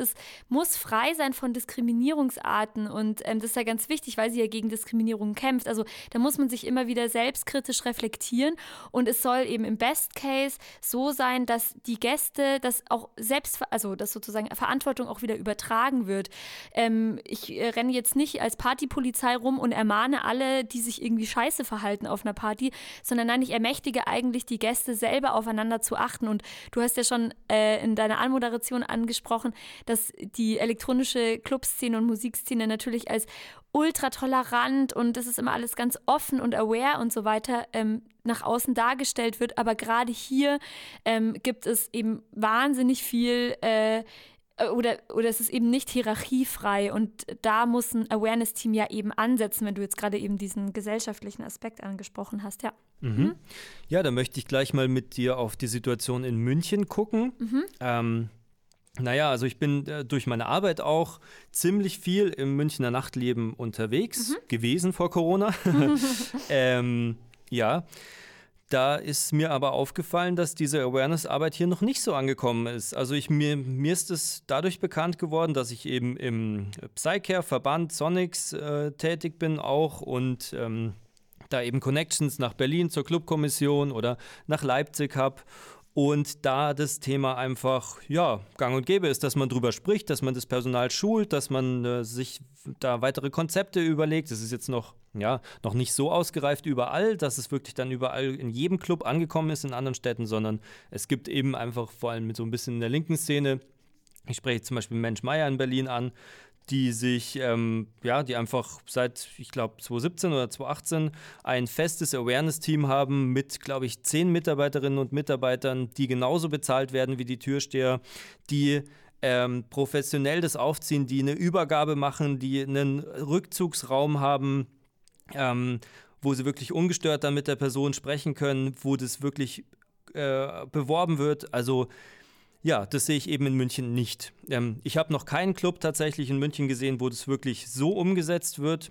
Speaker 3: muss frei sein von Diskriminierungsarten und ähm, das ist ja ganz wichtig, weil sie ja gegen Diskriminierung kämpft. Also da muss man sich immer wieder selbstkritisch reflektieren und es soll eben im Best Case so sein, dass die Gäste das auch selbst, also dass sozusagen Verantwortung auch wieder übertragen wird. Ähm, ich äh, renne jetzt nicht als Partypolizei rum und ermahne alle, die sich irgendwie scheiße verhalten auf einer Party, sondern nein, ich ermächtige eigentlich die Gäste selber aufeinander zu achten. Und du hast ja schon äh, in deiner Anmoderation angesprochen, dass die elektronische Clubszene und Musikszene natürlich als ultra tolerant und das ist immer alles ganz offen und aware und so weiter ähm, nach außen dargestellt wird. Aber gerade hier ähm, gibt es eben wahnsinnig viel äh, oder, oder es ist eben nicht hierarchiefrei und da muss ein Awareness-Team ja eben ansetzen, wenn du jetzt gerade eben diesen gesellschaftlichen Aspekt angesprochen hast, ja.
Speaker 2: Mhm. Mhm. Ja, da möchte ich gleich mal mit dir auf die Situation in München gucken. Mhm. Ähm, naja, also ich bin äh, durch meine Arbeit auch ziemlich viel im Münchner Nachtleben unterwegs mhm. gewesen vor Corona. ähm, ja. Da ist mir aber aufgefallen, dass diese Awareness-Arbeit hier noch nicht so angekommen ist. Also ich, mir, mir ist es dadurch bekannt geworden, dass ich eben im Psycare-Verband Sonics äh, tätig bin auch und ähm, da eben Connections nach Berlin zur Clubkommission oder nach Leipzig habe Und da das Thema einfach, ja, gang und gäbe ist, dass man drüber spricht, dass man das Personal schult, dass man äh, sich da weitere Konzepte überlegt. Das ist jetzt noch, ja, noch nicht so ausgereift überall, dass es wirklich dann überall in jedem Club angekommen ist in anderen Städten, sondern es gibt eben einfach vor allem mit so ein bisschen in der linken Szene, ich spreche zum Beispiel Mensch Meier in Berlin an, die sich, ähm, ja, die einfach seit, ich glaube, 2017 oder 2018 ein festes Awareness-Team haben mit, glaube ich, zehn Mitarbeiterinnen und Mitarbeitern, die genauso bezahlt werden wie die Türsteher, die ähm, professionell das aufziehen, die eine Übergabe machen, die einen Rückzugsraum haben, ähm, wo sie wirklich ungestört dann mit der Person sprechen können, wo das wirklich äh, beworben wird. Also ja, das sehe ich eben in München nicht. Ähm, ich habe noch keinen Club tatsächlich in München gesehen, wo das wirklich so umgesetzt wird.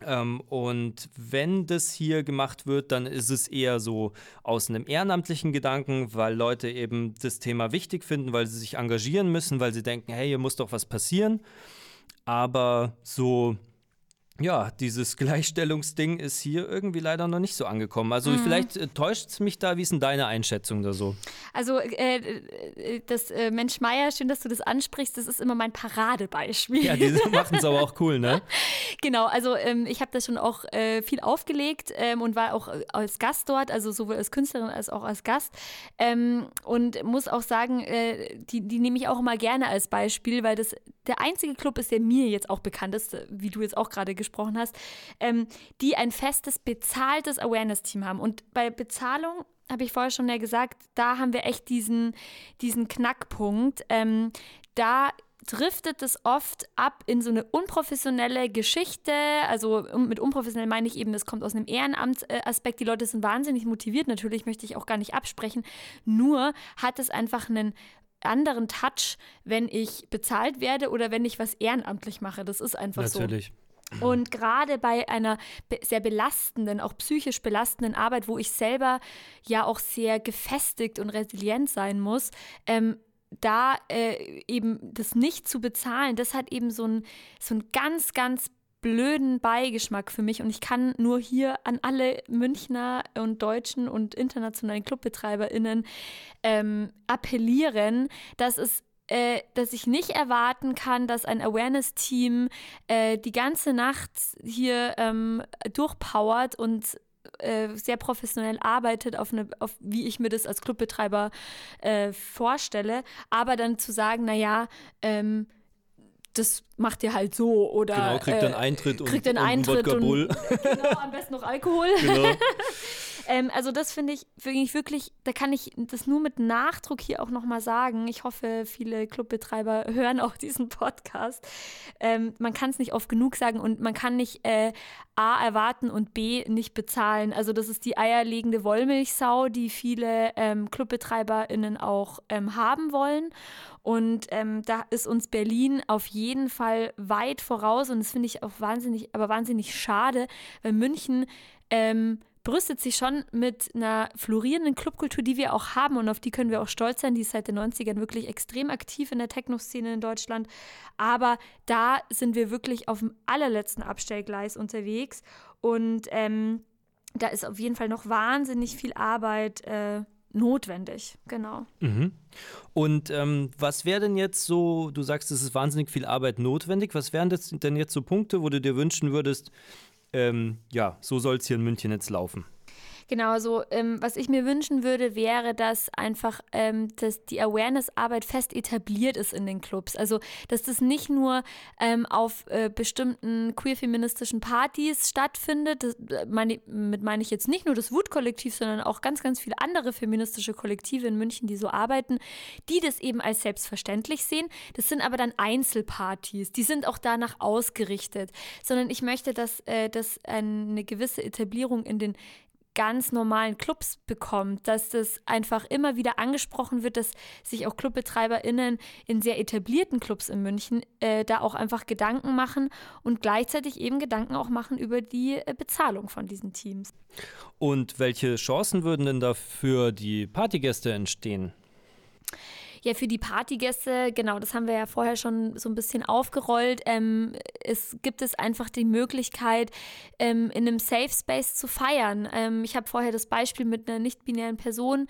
Speaker 2: Ähm, und wenn das hier gemacht wird, dann ist es eher so aus einem ehrenamtlichen Gedanken, weil Leute eben das Thema wichtig finden, weil sie sich engagieren müssen, weil sie denken, hey, hier muss doch was passieren. Aber so ja, dieses Gleichstellungsding ist hier irgendwie leider noch nicht so angekommen. Also mhm. vielleicht äh, täuscht es mich da, wie ist denn deine Einschätzung da so?
Speaker 3: Also äh, äh das äh, Mensch Meier, schön, dass du das ansprichst, das ist immer mein Paradebeispiel.
Speaker 2: Ja, die machen es aber auch cool, ne?
Speaker 3: genau, also ähm, ich habe das schon auch äh, viel aufgelegt ähm, und war auch äh, als Gast dort, also sowohl als Künstlerin als auch als Gast. Ähm, und muss auch sagen, die, die nehme ich auch immer gerne als Beispiel, weil das der einzige Club ist, der mir jetzt auch bekannt ist, wie du jetzt auch gerade gesprochen hast, ähm, die ein festes, bezahltes Awareness-Team haben. Und bei Bezahlung habe ich vorher schon ja gesagt, da haben wir echt diesen, diesen Knackpunkt. Ähm, da driftet es oft ab in so eine unprofessionelle Geschichte. Also mit unprofessionell meine ich eben, das kommt aus einem Ehrenamtsaspekt. Die Leute sind wahnsinnig motiviert, natürlich möchte ich auch gar nicht absprechen. Nur hat es einfach einen anderen Touch, wenn ich bezahlt werde oder wenn ich was ehrenamtlich mache. Das ist einfach
Speaker 2: Natürlich. so. Natürlich.
Speaker 3: Und gerade bei einer sehr belastenden, auch psychisch belastenden Arbeit, wo ich selber ja auch sehr gefestigt und resilient sein muss, ähm, da äh, eben das nicht zu bezahlen, das hat eben so ein, so ganz, ganz blöden Beigeschmack für mich. Und ich kann nur hier an alle Münchner und deutschen und internationalen ClubbetreiberInnen ähm, appellieren, dass es äh, dass ich nicht erwarten kann, dass ein Awareness-Team äh, die ganze Nacht hier ähm, durchpowert und äh, sehr professionell arbeitet, auf eine, auf wie ich mir das als Clubbetreiber äh, vorstelle, aber dann zu sagen, naja, ähm, das macht ihr halt so oder
Speaker 2: genau, kriegt dann äh, Eintritt
Speaker 3: und, kriegt dann Eintritt und, und genau, am besten noch Alkohol. Genau. ähm, also das finde ich, find ich wirklich, da kann ich das nur mit Nachdruck hier auch nochmal sagen. Ich hoffe, viele Clubbetreiber hören auch diesen Podcast. Ähm, man kann es nicht oft genug sagen und man kann nicht äh, A erwarten und B nicht bezahlen. Also das ist die eierlegende Wollmilchsau, die viele ähm, ClubbetreiberInnen auch ähm, haben wollen. Und ähm, da ist uns Berlin auf jeden Fall weit voraus und das finde ich auch wahnsinnig, aber wahnsinnig schade, weil München ähm, brüstet sich schon mit einer florierenden Clubkultur, die wir auch haben und auf die können wir auch stolz sein. Die ist seit den 90ern wirklich extrem aktiv in der Techno-Szene in Deutschland. Aber da sind wir wirklich auf dem allerletzten Abstellgleis unterwegs und ähm, da ist auf jeden Fall noch wahnsinnig viel Arbeit äh, notwendig, genau.
Speaker 2: Mhm. Und ähm, was wäre denn jetzt so, du sagst, es ist wahnsinnig viel Arbeit notwendig, was wären das denn jetzt so Punkte, wo du dir wünschen würdest, ähm, ja, so soll es hier in München jetzt laufen?
Speaker 3: Genau, so ähm, was ich mir wünschen würde, wäre, dass einfach ähm, dass die Awareness-Arbeit fest etabliert ist in den Clubs. Also, dass das nicht nur ähm, auf äh, bestimmten queer-feministischen Partys stattfindet. Das, äh, meine, mit meine ich jetzt nicht nur das Wut-Kollektiv, sondern auch ganz, ganz viele andere feministische Kollektive in München, die so arbeiten, die das eben als selbstverständlich sehen. Das sind aber dann Einzelpartys, die sind auch danach ausgerichtet. Sondern ich möchte, dass, äh, dass eine gewisse Etablierung in den ganz normalen Clubs bekommt, dass das einfach immer wieder angesprochen wird, dass sich auch ClubbetreiberInnen in sehr etablierten Clubs in München äh, da auch einfach Gedanken machen und gleichzeitig eben Gedanken auch machen über die äh, Bezahlung von diesen Teams.
Speaker 2: Und welche Chancen würden denn da für die Partygäste entstehen?
Speaker 3: Ja, für die Partygäste, genau, das haben wir ja vorher schon so ein bisschen aufgerollt. Ähm, es gibt es einfach die Möglichkeit, ähm, in einem Safe Space zu feiern. Ähm, ich habe vorher das Beispiel mit einer nicht-binären Person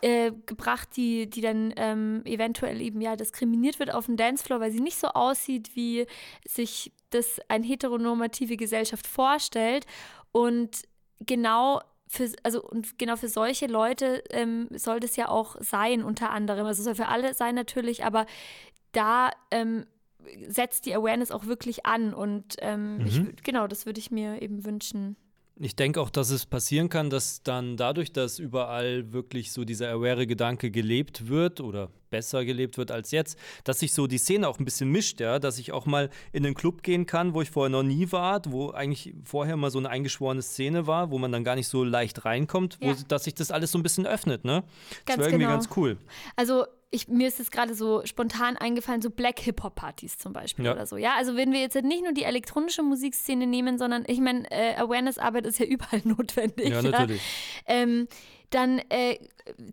Speaker 3: äh, gebracht, die, die dann ähm, eventuell eben ja diskriminiert wird auf dem Dancefloor, weil sie nicht so aussieht, wie sich das eine heteronormative Gesellschaft vorstellt. Und genau für, also und genau für solche Leute ähm, soll das ja auch sein, unter anderem. Also es soll für alle sein natürlich, aber da ähm, setzt die Awareness auch wirklich an. Und ähm, mhm. ich, genau, das würde ich mir eben wünschen.
Speaker 2: Ich denke auch, dass es passieren kann, dass dann dadurch, dass überall wirklich so dieser aware Gedanke gelebt wird oder besser gelebt wird als jetzt, dass sich so die Szene auch ein bisschen mischt, ja, dass ich auch mal in einen Club gehen kann, wo ich vorher noch nie war, wo eigentlich vorher mal so eine eingeschworene Szene war, wo man dann gar nicht so leicht reinkommt, ja. wo, dass sich das alles so ein bisschen öffnet, ne? Das wäre irgendwie genau. ganz cool.
Speaker 3: Also ich, mir ist es gerade so spontan eingefallen, so Black Hip-Hop-Partys zum Beispiel ja. oder so. Ja, also wenn wir jetzt nicht nur die elektronische Musikszene nehmen, sondern ich meine, äh, Awareness-Arbeit ist ja überall notwendig. Ja, natürlich. Ja? Ähm, dann äh,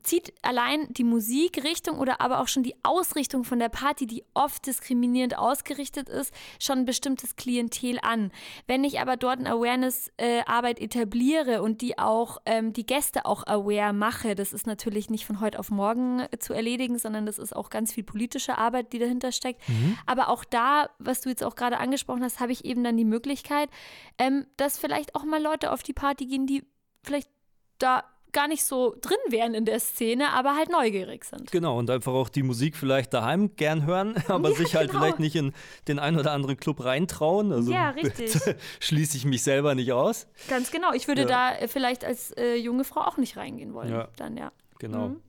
Speaker 3: zieht allein die Musikrichtung oder aber auch schon die Ausrichtung von der Party, die oft diskriminierend ausgerichtet ist, schon ein bestimmtes Klientel an. Wenn ich aber dort eine Awareness-Arbeit etabliere und die auch ähm, die Gäste auch aware mache, das ist natürlich nicht von heute auf morgen äh, zu erledigen, sondern das ist auch ganz viel politische Arbeit, die dahinter steckt. Mhm. Aber auch da, was du jetzt auch gerade angesprochen hast, habe ich eben dann die Möglichkeit, ähm, dass vielleicht auch mal Leute auf die Party gehen, die vielleicht da gar nicht so drin wären in der Szene, aber halt neugierig sind.
Speaker 2: Genau, und einfach auch die Musik vielleicht daheim gern hören, aber ja, sich halt genau. vielleicht nicht in den einen oder anderen Club reintrauen. Also ja, richtig. schließe ich mich selber nicht aus.
Speaker 3: Ganz genau. Ich würde ja. da äh, vielleicht als äh, junge Frau auch nicht reingehen wollen. Ja. Dann, ja.
Speaker 2: Genau. Mhm.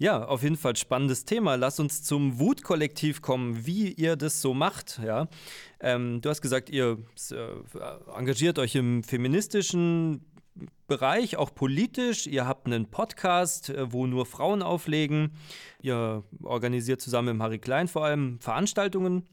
Speaker 2: Ja, auf jeden Fall spannendes Thema. Lass uns zum Wutkollektiv kommen, wie ihr das so macht. Ja, ähm, du hast gesagt, ihr äh, engagiert euch im feministischen Bereich, auch politisch. Ihr habt einen Podcast, äh, wo nur Frauen auflegen. Ihr organisiert zusammen mit Harry Klein vor allem Veranstaltungen.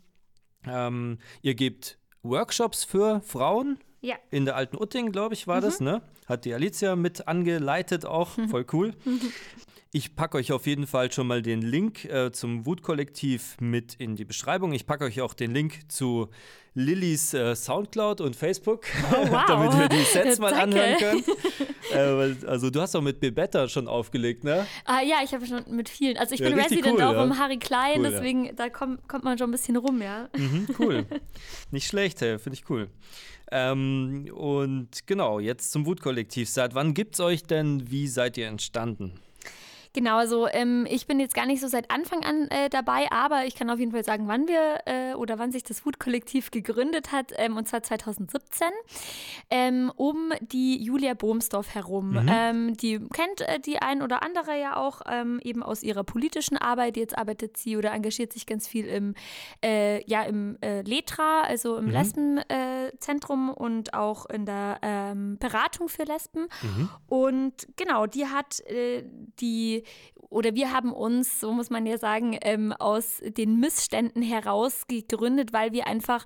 Speaker 2: Ähm, ihr gebt Workshops für Frauen. Ja. In der alten Utting, glaube ich, war mhm. das, ne? Hat die Alicia mit angeleitet auch. Voll cool. Ich packe euch auf jeden Fall schon mal den Link äh, zum Wutkollektiv mit in die Beschreibung. Ich packe euch auch den Link zu Lillys äh, Soundcloud und Facebook, oh, wow. damit wir die Sets mal anhören können. äh, also du hast doch mit Bebetta schon aufgelegt, ne?
Speaker 3: Ah, ja, ich habe schon mit vielen. Also ich ja, bin Resident cool, auch ja? um Harry Klein, cool, deswegen ja. da kommt, kommt man schon ein bisschen rum, ja.
Speaker 2: Mhm, cool. Nicht schlecht, hey, finde ich cool. Ähm, und genau, jetzt zum Wutkollektiv. Seit wann gibt es euch denn? Wie seid ihr entstanden?
Speaker 3: Genau, also ähm, ich bin jetzt gar nicht so seit Anfang an äh, dabei, aber ich kann auf jeden Fall sagen, wann wir äh, oder wann sich das Wut-Kollektiv gegründet hat, ähm, und zwar 2017, ähm, um die Julia Bohmsdorf herum. Mhm. Ähm, die kennt äh, die ein oder andere ja auch ähm, eben aus ihrer politischen Arbeit. Jetzt arbeitet sie oder engagiert sich ganz viel im, äh, ja, im äh, Letra, also im mhm. Lesbenzentrum und auch in der ähm, Beratung für Lesben. Mhm. Und genau, die hat äh, die oder wir haben uns, so muss man ja sagen, ähm, aus den Missständen heraus gegründet, weil wir einfach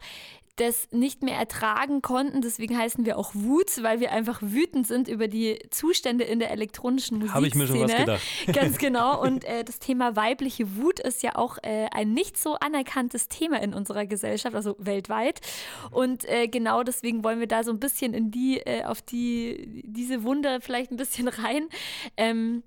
Speaker 3: das nicht mehr ertragen konnten. Deswegen heißen wir auch Wut, weil wir einfach wütend sind über die Zustände in der elektronischen Musik.
Speaker 2: Habe ich mir schon was gedacht.
Speaker 3: Ganz genau. Und äh, das Thema weibliche Wut ist ja auch äh, ein nicht so anerkanntes Thema in unserer Gesellschaft, also weltweit. Und äh, genau deswegen wollen wir da so ein bisschen in die, äh, auf die, diese Wunde vielleicht ein bisschen rein. Ähm,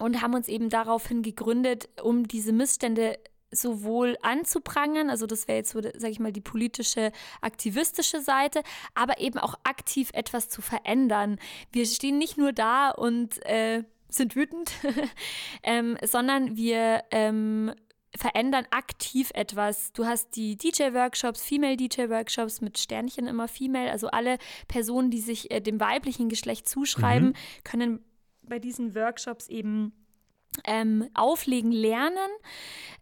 Speaker 3: und haben uns eben daraufhin gegründet, um diese Missstände sowohl anzuprangern, also das wäre jetzt so, sage ich mal, die politische, aktivistische Seite, aber eben auch aktiv etwas zu verändern. Wir stehen nicht nur da und äh, sind wütend, ähm, sondern wir ähm, verändern aktiv etwas. Du hast die DJ-Workshops, Female-DJ-Workshops mit Sternchen immer Female, also alle Personen, die sich äh, dem weiblichen Geschlecht zuschreiben, mhm. können bei diesen Workshops eben ähm, auflegen lernen.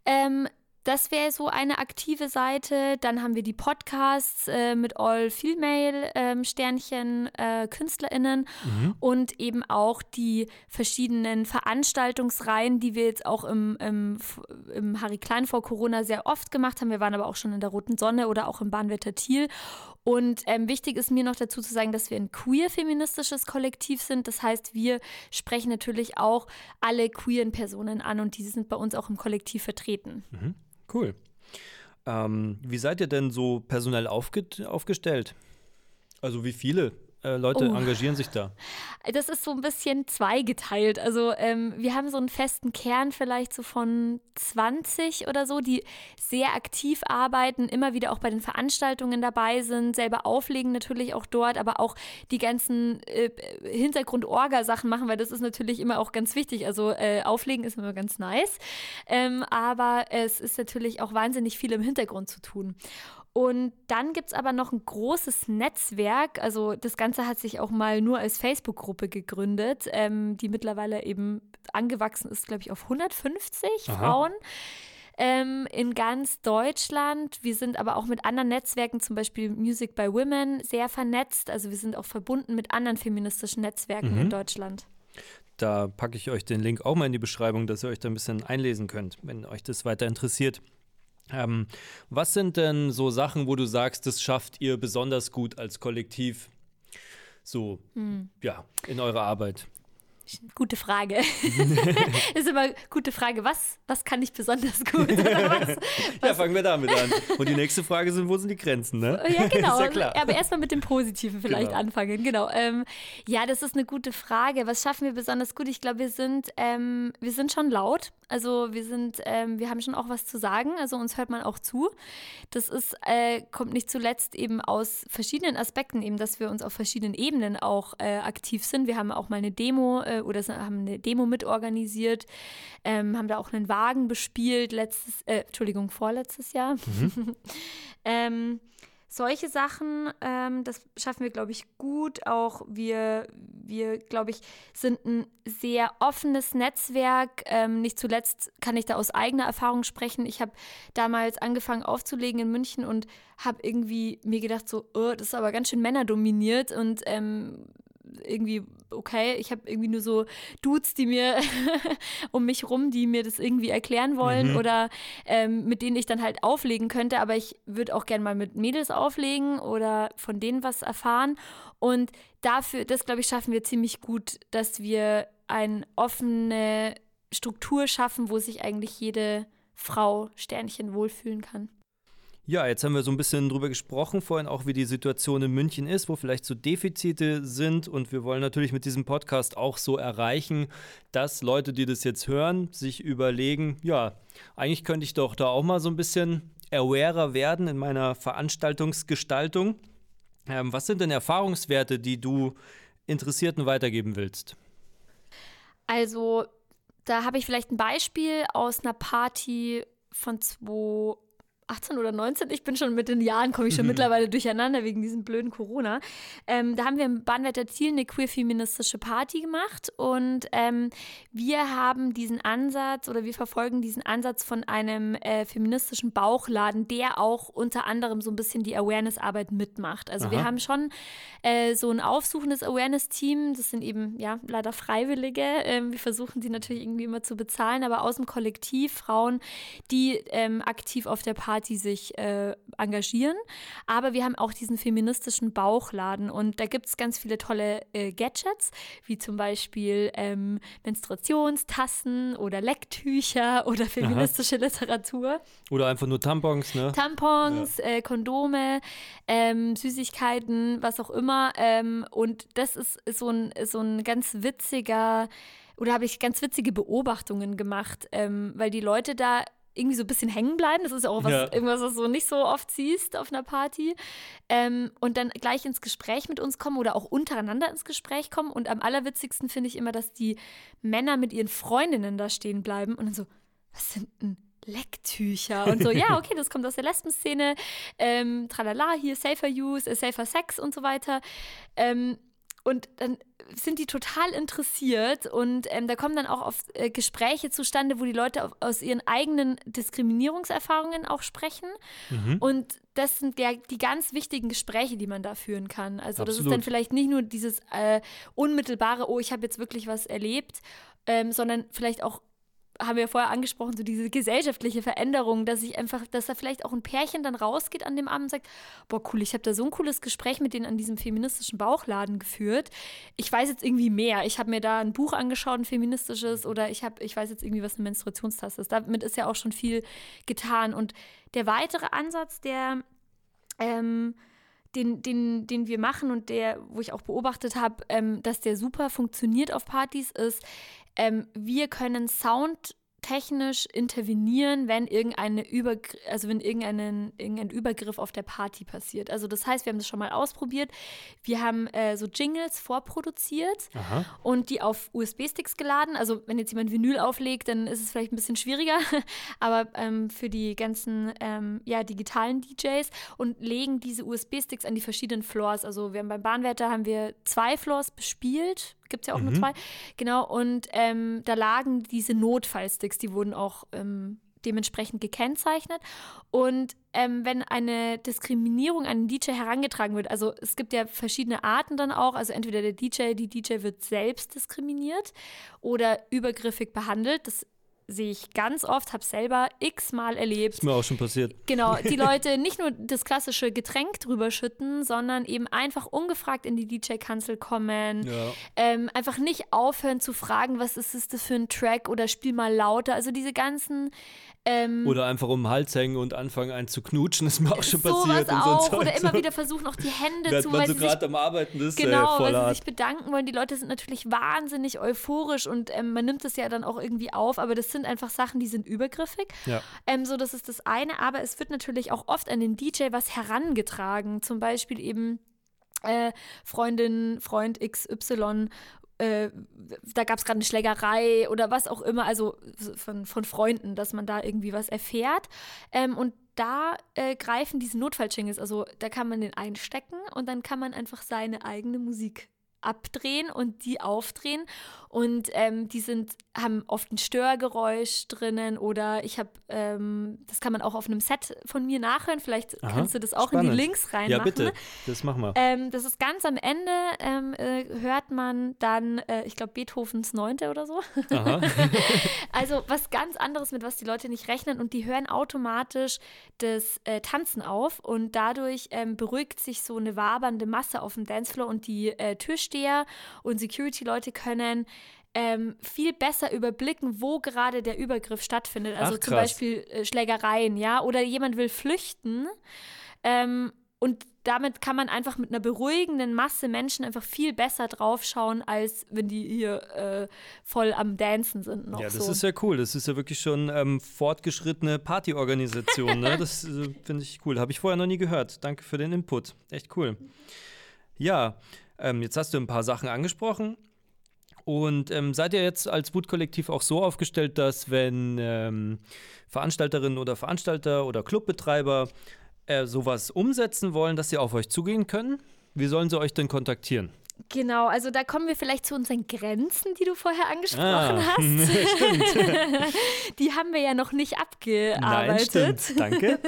Speaker 3: Ähm, das wäre so eine aktive Seite. Dann haben wir die Podcasts äh, mit All Female ähm, Sternchen äh, KünstlerInnen mhm. und eben auch die verschiedenen Veranstaltungsreihen, die wir jetzt auch im, im, im Harry Klein vor Corona sehr oft gemacht haben. Wir waren aber auch schon in der Roten Sonne oder auch im Bahnwetter Thiel. Und ähm, wichtig ist mir noch dazu zu sagen, dass wir ein queer-feministisches Kollektiv sind. Das heißt, wir sprechen natürlich auch alle queeren Personen an und diese sind bei uns auch im Kollektiv vertreten.
Speaker 2: Mhm. Cool. Ähm, wie seid ihr denn so personell aufge aufgestellt? Also wie viele äh, Leute oh. engagieren sich da?
Speaker 3: Das ist so ein bisschen zweigeteilt. Also ähm, wir haben so einen festen Kern vielleicht so von 20 oder so, die sehr aktiv arbeiten, immer wieder auch bei den Veranstaltungen dabei sind, selber auflegen natürlich auch dort, aber auch die ganzen äh, Hintergrund-Orga-Sachen machen, weil das ist natürlich immer auch ganz wichtig. Also äh, auflegen ist immer ganz nice, ähm, aber es ist natürlich auch wahnsinnig viel im Hintergrund zu tun. Und dann gibt es aber noch ein großes Netzwerk. Also das Ganze hat sich auch mal nur als Facebook-Gruppe gegründet, ähm, die mittlerweile eben angewachsen ist, glaube ich, auf 150 Aha. Frauen. Ähm, in ganz Deutschland. Wir sind aber auch mit anderen Netzwerken, zum Beispiel Music by Women, sehr vernetzt. Also wir sind auch verbunden mit anderen feministischen Netzwerken mhm. in Deutschland.
Speaker 2: Da packe ich euch den Link auch mal in die Beschreibung, dass ihr euch da ein bisschen einlesen könnt, wenn euch das weiter interessiert. Ähm, was sind denn so Sachen, wo du sagst, das schafft ihr besonders gut als Kollektiv so, hm. ja, in eurer Arbeit?
Speaker 3: Gute Frage. das ist immer eine gute Frage. Was, was kann ich besonders gut? Was,
Speaker 2: was? Ja, fangen wir damit an. Und die nächste Frage sind, wo sind die Grenzen, ne?
Speaker 3: Ja, genau. ja klar. Aber erstmal mit dem Positiven vielleicht genau. anfangen. Genau. Ähm, ja, das ist eine gute Frage. Was schaffen wir besonders gut? Ich glaube, wir sind, ähm, wir sind schon laut. Also wir sind, ähm, wir haben schon auch was zu sagen. Also uns hört man auch zu. Das ist, äh, kommt nicht zuletzt eben aus verschiedenen Aspekten, eben, dass wir uns auf verschiedenen Ebenen auch äh, aktiv sind. Wir haben auch mal eine Demo äh, oder haben eine Demo mitorganisiert, ähm, haben da auch einen Wagen bespielt, letztes, äh, Entschuldigung, vorletztes Jahr. Mhm. ähm, solche Sachen, ähm, das schaffen wir, glaube ich, gut. Auch wir, wir glaube ich, sind ein sehr offenes Netzwerk. Ähm, nicht zuletzt kann ich da aus eigener Erfahrung sprechen. Ich habe damals angefangen aufzulegen in München und habe irgendwie mir gedacht, so, oh, das ist aber ganz schön männerdominiert und ähm, irgendwie okay. Ich habe irgendwie nur so Dudes, die mir um mich rum, die mir das irgendwie erklären wollen mhm. oder ähm, mit denen ich dann halt auflegen könnte. Aber ich würde auch gerne mal mit Mädels auflegen oder von denen was erfahren. Und dafür, das glaube ich, schaffen wir ziemlich gut, dass wir eine offene Struktur schaffen, wo sich eigentlich jede Frau Sternchen wohlfühlen kann.
Speaker 2: Ja, jetzt haben wir so ein bisschen drüber gesprochen, vorhin auch, wie die Situation in München ist, wo vielleicht so Defizite sind. Und wir wollen natürlich mit diesem Podcast auch so erreichen, dass Leute, die das jetzt hören, sich überlegen, ja, eigentlich könnte ich doch da auch mal so ein bisschen awarer werden in meiner Veranstaltungsgestaltung. Ähm, was sind denn Erfahrungswerte, die du Interessierten weitergeben willst?
Speaker 3: Also, da habe ich vielleicht ein Beispiel aus einer Party von 2000. 18 oder 19, ich bin schon mit den Jahren, komme ich schon mittlerweile durcheinander wegen diesem blöden Corona. Ähm, da haben wir im Bahnwetter Ziel eine queer-feministische Party gemacht und ähm, wir haben diesen Ansatz oder wir verfolgen diesen Ansatz von einem äh, feministischen Bauchladen, der auch unter anderem so ein bisschen die Awareness-Arbeit mitmacht. Also Aha. wir haben schon äh, so ein aufsuchendes Awareness-Team, das sind eben ja leider Freiwillige. Ähm, wir versuchen sie natürlich irgendwie immer zu bezahlen, aber aus dem Kollektiv Frauen, die ähm, aktiv auf der Party Party sich äh, engagieren. Aber wir haben auch diesen feministischen Bauchladen und da gibt es ganz viele tolle äh, Gadgets, wie zum Beispiel ähm, Menstruationstassen oder Lecktücher oder feministische Aha. Literatur.
Speaker 2: Oder einfach nur Tampons, ne?
Speaker 3: Tampons, ja. äh, Kondome, ähm, Süßigkeiten, was auch immer. Ähm, und das ist, ist so, ein, so ein ganz witziger oder habe ich ganz witzige Beobachtungen gemacht, ähm, weil die Leute da irgendwie so ein bisschen hängen bleiben. Das ist ja auch was, ja. irgendwas, was du nicht so oft siehst auf einer Party. Ähm, und dann gleich ins Gespräch mit uns kommen oder auch untereinander ins Gespräch kommen. Und am allerwitzigsten finde ich immer, dass die Männer mit ihren Freundinnen da stehen bleiben und dann so, was sind denn Lecktücher und so, ja, okay, das kommt aus der Lesben-Szene, ähm, tralala, hier Safer Use, äh, Safer Sex und so weiter. Ähm, und dann sind die total interessiert und ähm, da kommen dann auch oft äh, Gespräche zustande, wo die Leute auf, aus ihren eigenen Diskriminierungserfahrungen auch sprechen. Mhm. Und das sind ja die ganz wichtigen Gespräche, die man da führen kann. Also Absolut. das ist dann vielleicht nicht nur dieses äh, unmittelbare, oh, ich habe jetzt wirklich was erlebt, ähm, sondern vielleicht auch haben wir vorher angesprochen, so diese gesellschaftliche Veränderung, dass ich einfach, dass da vielleicht auch ein Pärchen dann rausgeht an dem Abend und sagt, boah cool, ich habe da so ein cooles Gespräch mit denen an diesem feministischen Bauchladen geführt. Ich weiß jetzt irgendwie mehr. Ich habe mir da ein Buch angeschaut, ein feministisches, oder ich habe, ich weiß jetzt irgendwie, was eine Menstruationstasse ist. Damit ist ja auch schon viel getan. Und der weitere Ansatz, der ähm, den, den, den wir machen und der, wo ich auch beobachtet habe, ähm, dass der super funktioniert auf Partys, ist, ähm, wir können Sound technisch intervenieren, wenn irgendeine Übergr also wenn irgendein, irgendein Übergriff auf der Party passiert. Also das heißt, wir haben das schon mal ausprobiert. Wir haben äh, so Jingles vorproduziert Aha. und die auf USB-Sticks geladen. Also wenn jetzt jemand Vinyl auflegt, dann ist es vielleicht ein bisschen schwieriger, aber ähm, für die ganzen ähm, ja, digitalen DJs und legen diese USB-Sticks an die verschiedenen Floors. Also wir haben beim Bahnwärter haben wir zwei Floors bespielt gibt es ja auch mhm. nur zwei. Genau, und ähm, da lagen diese Notfallsticks, die wurden auch ähm, dementsprechend gekennzeichnet. Und ähm, wenn eine Diskriminierung an den DJ herangetragen wird, also es gibt ja verschiedene Arten dann auch, also entweder der DJ, die DJ wird selbst diskriminiert oder übergriffig behandelt. Das sehe ich ganz oft, habe selber x-mal erlebt.
Speaker 2: Ist mir auch schon passiert.
Speaker 3: Genau, die Leute nicht nur das klassische Getränk drüber schütten, sondern eben einfach ungefragt in die DJ-Kanzel kommen. Ja. Ähm, einfach nicht aufhören zu fragen, was ist das für ein Track oder spiel mal lauter. Also diese ganzen
Speaker 2: ähm, oder einfach um den Hals hängen und anfangen einen zu knutschen, ist mir auch schon passiert.
Speaker 3: Und so auch. Oder immer wieder versuchen, auch die Hände
Speaker 2: Während
Speaker 3: zu
Speaker 2: man so gerade am Arbeiten ist.
Speaker 3: Genau, weil sie sich bedanken wollen. Die Leute sind natürlich wahnsinnig euphorisch und ähm, man nimmt es ja dann auch irgendwie auf, aber das sind einfach Sachen, die sind übergriffig. Ja. Ähm, so, das ist das eine, aber es wird natürlich auch oft an den DJ was herangetragen. Zum Beispiel eben. Äh, Freundin, Freund XY äh, da gab es gerade eine Schlägerei oder was auch immer, also von, von Freunden, dass man da irgendwie was erfährt. Ähm, und da äh, greifen diese Notfallchingles, also da kann man den einstecken und dann kann man einfach seine eigene Musik abdrehen und die aufdrehen. Und ähm, die sind, haben oft ein Störgeräusch drinnen oder ich habe, ähm, das kann man auch auf einem Set von mir nachhören. Vielleicht Aha, kannst du das auch spannend. in die Links reinmachen.
Speaker 2: Ja, bitte, das machen wir.
Speaker 3: Ähm, das ist ganz am Ende, ähm, äh, hört man dann, äh, ich glaube, Beethovens Neunte oder so. also was ganz anderes, mit was die Leute nicht rechnen und die hören automatisch das äh, Tanzen auf und dadurch ähm, beruhigt sich so eine wabernde Masse auf dem Dancefloor und die äh, Türsteher und Security-Leute können ähm, viel besser überblicken, wo gerade der Übergriff stattfindet. Also Ach, zum Beispiel äh, Schlägereien, ja, oder jemand will flüchten. Ähm, und damit kann man einfach mit einer beruhigenden Masse Menschen einfach viel besser draufschauen, als wenn die hier äh, voll am Dancen sind.
Speaker 2: ja,
Speaker 3: das
Speaker 2: so. ist ja cool. Das ist ja wirklich schon ähm, fortgeschrittene Partyorganisation. ne? Das äh, finde ich cool. Habe ich vorher noch nie gehört. Danke für den Input. Echt cool. Ja, ähm, jetzt hast du ein paar Sachen angesprochen. Und ähm, seid ihr jetzt als Wutkollektiv auch so aufgestellt, dass wenn ähm, Veranstalterinnen oder Veranstalter oder Clubbetreiber äh, sowas umsetzen wollen, dass sie auf euch zugehen können? Wie sollen sie euch denn kontaktieren?
Speaker 3: Genau, also da kommen wir vielleicht zu unseren Grenzen, die du vorher angesprochen ah, hast. die haben wir ja noch nicht abgearbeitet.
Speaker 2: Nein, stimmt. Danke.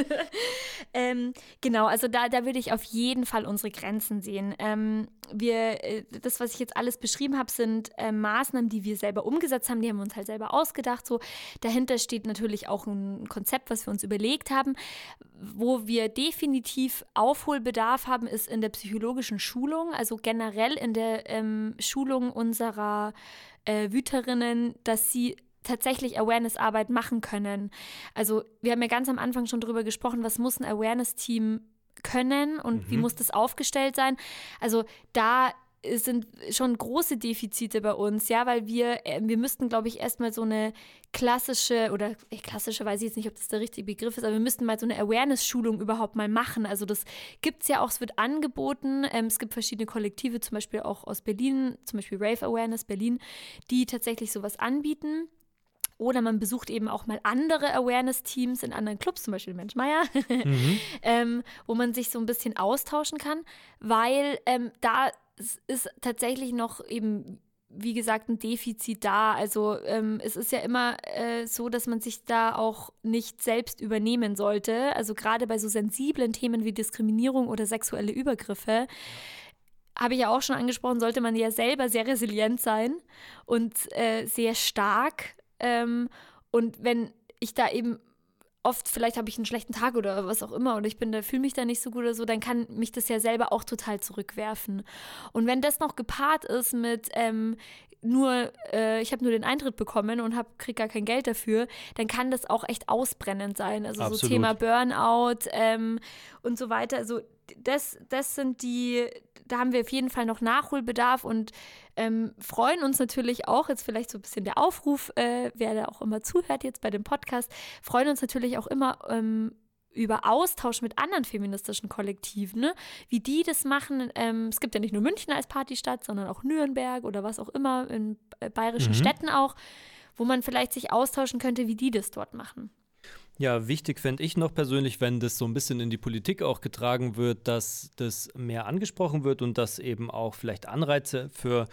Speaker 3: ähm, genau, also da, da würde ich auf jeden Fall unsere Grenzen sehen. Ähm, wir, äh, das, was ich jetzt alles beschrieben habe, sind äh, Maßnahmen, die wir selber umgesetzt haben. Die haben wir uns halt selber ausgedacht. So dahinter steht natürlich auch ein Konzept, was wir uns überlegt haben. Wo wir definitiv Aufholbedarf haben, ist in der psychologischen Schulung, also generell in der ähm, Schulung unserer äh, Wüterinnen, dass sie tatsächlich Awareness-Arbeit machen können. Also wir haben ja ganz am Anfang schon darüber gesprochen, was muss ein Awareness-Team können und mhm. wie muss das aufgestellt sein. Also da sind schon große Defizite bei uns, ja, weil wir, äh, wir müssten, glaube ich, erstmal so eine klassische, oder klassische weiß ich jetzt nicht, ob das der richtige Begriff ist, aber wir müssten mal so eine Awareness-Schulung überhaupt mal machen. Also das gibt es ja auch, es wird angeboten. Ähm, es gibt verschiedene Kollektive, zum Beispiel auch aus Berlin, zum Beispiel Rave Awareness Berlin, die tatsächlich sowas anbieten. Oder man besucht eben auch mal andere Awareness-Teams in anderen Clubs, zum Beispiel Mensch Meier, mhm. ähm, wo man sich so ein bisschen austauschen kann, weil ähm, da ist tatsächlich noch eben wie gesagt, ein Defizit da. Also ähm, es ist ja immer äh, so, dass man sich da auch nicht selbst übernehmen sollte. Also gerade bei so sensiblen Themen wie Diskriminierung oder sexuelle Übergriffe. Habe ich ja auch schon angesprochen, sollte man ja selber sehr resilient sein und äh, sehr stark ähm, Und wenn ich da eben oft, vielleicht habe ich einen schlechten Tag oder was auch immer und ich bin da, fühle mich da nicht so gut oder so, dann kann mich das ja selber auch total zurückwerfen. Und wenn das noch gepaart ist mit ähm, nur, äh, ich habe nur den Eintritt bekommen und hab, krieg gar kein Geld dafür, dann kann das auch echt ausbrennend sein. Also Absolut. so Thema Burnout ähm, und so weiter. Also das, das sind die, da haben wir auf jeden Fall noch Nachholbedarf und ähm, freuen uns natürlich auch, jetzt vielleicht so ein bisschen der Aufruf, äh, wer da auch immer zuhört jetzt bei dem Podcast, freuen uns natürlich auch immer ähm, über Austausch mit anderen feministischen Kollektiven, ne? wie die das machen. Ähm, es gibt ja nicht nur München als Partystadt, sondern auch Nürnberg oder was auch immer, in äh, bayerischen mhm. Städten auch, wo man vielleicht sich austauschen könnte, wie die das dort machen.
Speaker 2: Ja, wichtig fände ich noch persönlich, wenn das so ein bisschen in die Politik auch getragen wird, dass das mehr angesprochen wird und dass eben auch vielleicht Anreize für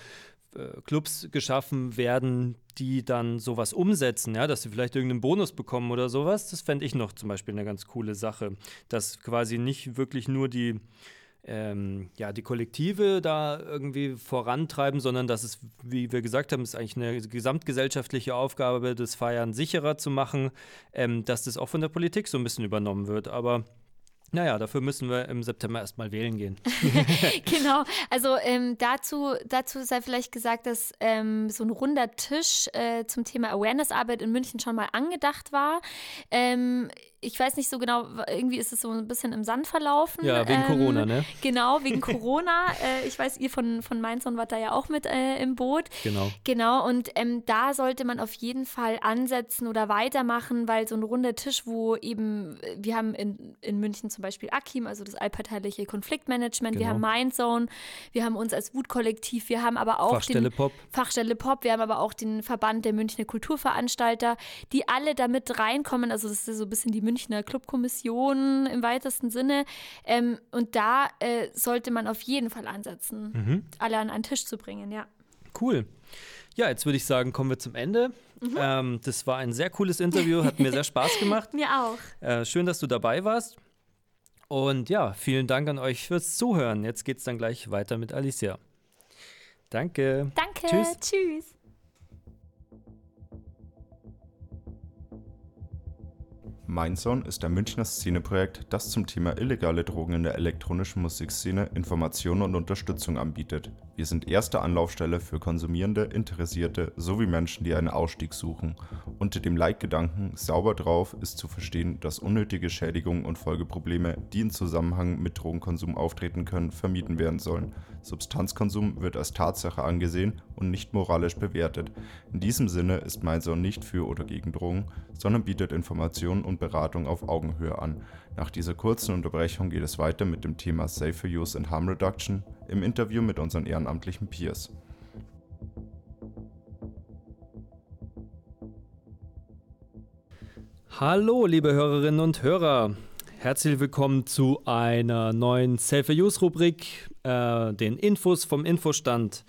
Speaker 2: äh, Clubs geschaffen werden, die dann sowas umsetzen, ja, dass sie vielleicht irgendeinen Bonus bekommen oder sowas. Das fände ich noch zum Beispiel eine ganz coole Sache, dass quasi nicht wirklich nur die ähm, ja, die Kollektive da irgendwie vorantreiben, sondern dass es, wie wir gesagt haben, ist eigentlich eine gesamtgesellschaftliche Aufgabe, das Feiern sicherer zu machen, ähm, dass das auch von der Politik so ein bisschen übernommen wird. Aber naja, dafür müssen wir im September erstmal wählen gehen.
Speaker 3: genau, also ähm, dazu, dazu sei vielleicht gesagt, dass ähm, so ein runder Tisch äh, zum Thema Awareness-Arbeit in München schon mal angedacht war. Ähm, ich weiß nicht so genau, irgendwie ist es so ein bisschen im Sand verlaufen.
Speaker 2: Ja, wegen ähm, Corona, ne?
Speaker 3: Genau, wegen Corona. Äh, ich weiß, ihr von, von Mainz und wart da ja auch mit äh, im Boot.
Speaker 2: Genau.
Speaker 3: Genau, und ähm, da sollte man auf jeden Fall ansetzen oder weitermachen, weil so ein runder Tisch, wo eben, wir haben in, in München zum Beispiel AKIM, also das allparteiliche Konfliktmanagement, genau. wir haben Mindzone, wir haben uns als Wutkollektiv, wir haben aber auch
Speaker 2: Fachstelle
Speaker 3: den,
Speaker 2: Pop.
Speaker 3: Fachstelle Pop, wir haben aber auch den Verband der Münchner Kulturveranstalter, die alle damit reinkommen, also das ist so ein bisschen die Münchner Clubkommission im weitesten Sinne. Ähm, und da äh, sollte man auf jeden Fall ansetzen, mhm. alle an einen Tisch zu bringen, ja.
Speaker 2: Cool. Ja, jetzt würde ich sagen, kommen wir zum Ende. Mhm. Ähm, das war ein sehr cooles Interview, hat mir sehr Spaß gemacht.
Speaker 3: mir auch.
Speaker 2: Äh, schön, dass du dabei warst. Und ja, vielen Dank an euch fürs Zuhören. Jetzt geht es dann gleich weiter mit Alicia. Danke.
Speaker 3: Danke. Tschüss. Tschüss.
Speaker 1: Mindzone ist ein Münchner Szeneprojekt, das zum Thema illegale Drogen in der elektronischen Musikszene Informationen und Unterstützung anbietet. Wir sind erste Anlaufstelle für Konsumierende, Interessierte sowie Menschen, die einen Ausstieg suchen. Unter dem Leitgedanken Sauber drauf ist zu verstehen, dass unnötige Schädigungen und Folgeprobleme, die in Zusammenhang mit Drogenkonsum auftreten können, vermieden werden sollen. Substanzkonsum wird als Tatsache angesehen und nicht moralisch bewertet. In diesem Sinne ist Mindzone nicht für oder gegen Drogen, sondern bietet Informationen und Beratung auf Augenhöhe an. Nach dieser kurzen Unterbrechung geht es weiter mit dem Thema Safer Use and Harm Reduction im Interview mit unseren ehrenamtlichen Peers.
Speaker 2: Hallo, liebe Hörerinnen und Hörer. Herzlich willkommen zu einer neuen Safer Use Rubrik, äh, den Infos vom Infostand.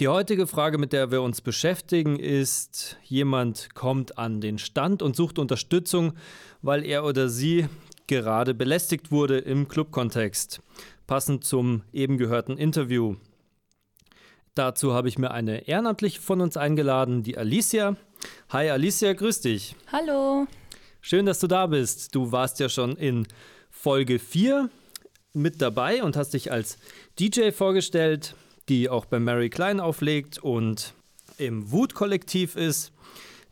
Speaker 2: Die heutige Frage, mit der wir uns beschäftigen, ist, jemand kommt an den Stand und sucht Unterstützung, weil er oder sie gerade belästigt wurde im Clubkontext, passend zum eben gehörten Interview. Dazu habe ich mir eine Ehrenamtliche von uns eingeladen, die Alicia. Hi Alicia, grüß dich.
Speaker 4: Hallo.
Speaker 2: Schön, dass du da bist. Du warst ja schon in Folge 4 mit dabei und hast dich als DJ vorgestellt die auch bei Mary Klein auflegt und im Wut-Kollektiv ist.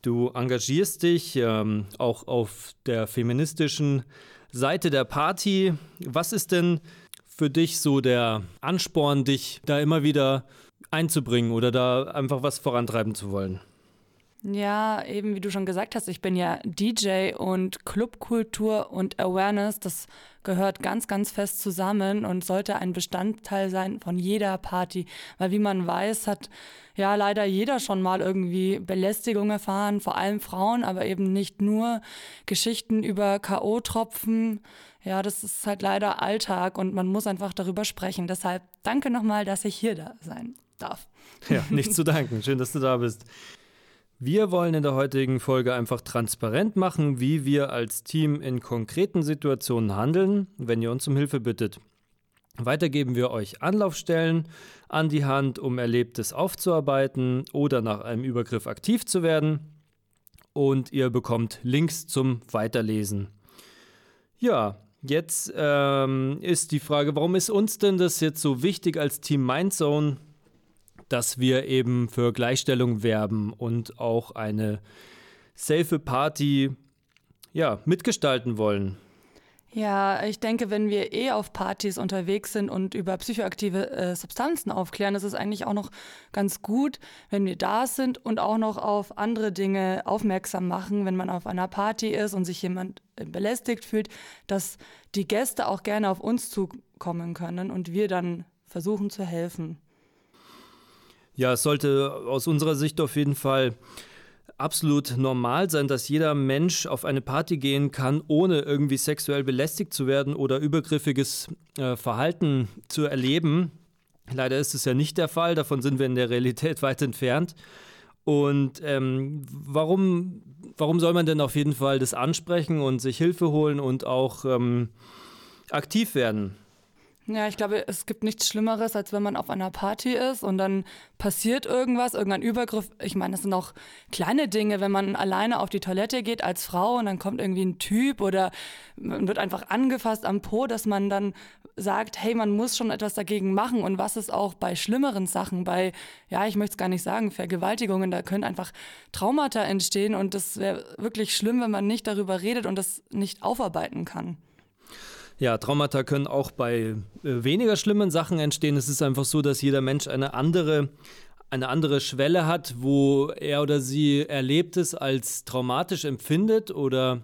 Speaker 2: Du engagierst dich ähm, auch auf der feministischen Seite der Party. Was ist denn für dich so der Ansporn, dich da immer wieder einzubringen oder da einfach was vorantreiben zu wollen?
Speaker 4: Ja, eben wie du schon gesagt hast, ich bin ja DJ und Clubkultur und Awareness, das gehört ganz, ganz fest zusammen und sollte ein Bestandteil sein von jeder Party. Weil wie man weiß, hat ja leider jeder schon mal irgendwie Belästigung erfahren, vor allem Frauen, aber eben nicht nur Geschichten über K.O.-Tropfen. Ja, das ist halt leider Alltag und man muss einfach darüber sprechen. Deshalb danke nochmal, dass ich hier da sein darf.
Speaker 2: Ja, nicht zu danken. Schön, dass du da bist. Wir wollen in der heutigen Folge einfach transparent machen, wie wir als Team in konkreten Situationen handeln, wenn ihr uns um Hilfe bittet. Weiter geben wir euch Anlaufstellen an die Hand, um Erlebtes aufzuarbeiten oder nach einem Übergriff aktiv zu werden. und ihr bekommt Links zum Weiterlesen. Ja, jetzt ähm, ist die Frage, warum ist uns denn das jetzt so wichtig als Team Mindzone, dass wir eben für Gleichstellung werben und auch eine safe Party ja, mitgestalten wollen?
Speaker 4: Ja, ich denke, wenn wir eh auf Partys unterwegs sind und über psychoaktive äh, Substanzen aufklären, ist es eigentlich auch noch ganz gut, wenn wir da sind und auch noch auf andere Dinge aufmerksam machen, wenn man auf einer Party ist und sich jemand äh, belästigt fühlt, dass die Gäste auch gerne auf uns zukommen können und wir dann versuchen zu helfen.
Speaker 2: Ja, es sollte aus unserer Sicht auf jeden Fall absolut normal sein, dass jeder Mensch auf eine Party gehen kann, ohne irgendwie sexuell belästigt zu werden oder übergriffiges äh, Verhalten zu erleben. Leider ist es ja nicht der Fall, davon sind wir in der Realität weit entfernt. Und ähm, warum, warum soll man denn auf jeden Fall das ansprechen und sich Hilfe holen und auch ähm, aktiv werden?
Speaker 4: Ja, ich glaube, es gibt nichts Schlimmeres, als wenn man auf einer Party ist und dann passiert irgendwas, irgendein Übergriff. Ich meine, das sind auch kleine Dinge, wenn man alleine auf die Toilette geht als Frau und dann kommt irgendwie ein Typ oder man wird einfach angefasst am Po, dass man dann sagt, hey, man muss schon etwas dagegen machen. Und was ist auch bei schlimmeren Sachen, bei, ja, ich möchte es gar nicht sagen, Vergewaltigungen, da können einfach Traumata entstehen und das wäre wirklich schlimm, wenn man nicht darüber redet und das nicht aufarbeiten kann.
Speaker 2: Ja, Traumata können auch bei äh, weniger schlimmen Sachen entstehen. Es ist einfach so, dass jeder Mensch eine andere, eine andere Schwelle hat, wo er oder sie Erlebtes als traumatisch empfindet oder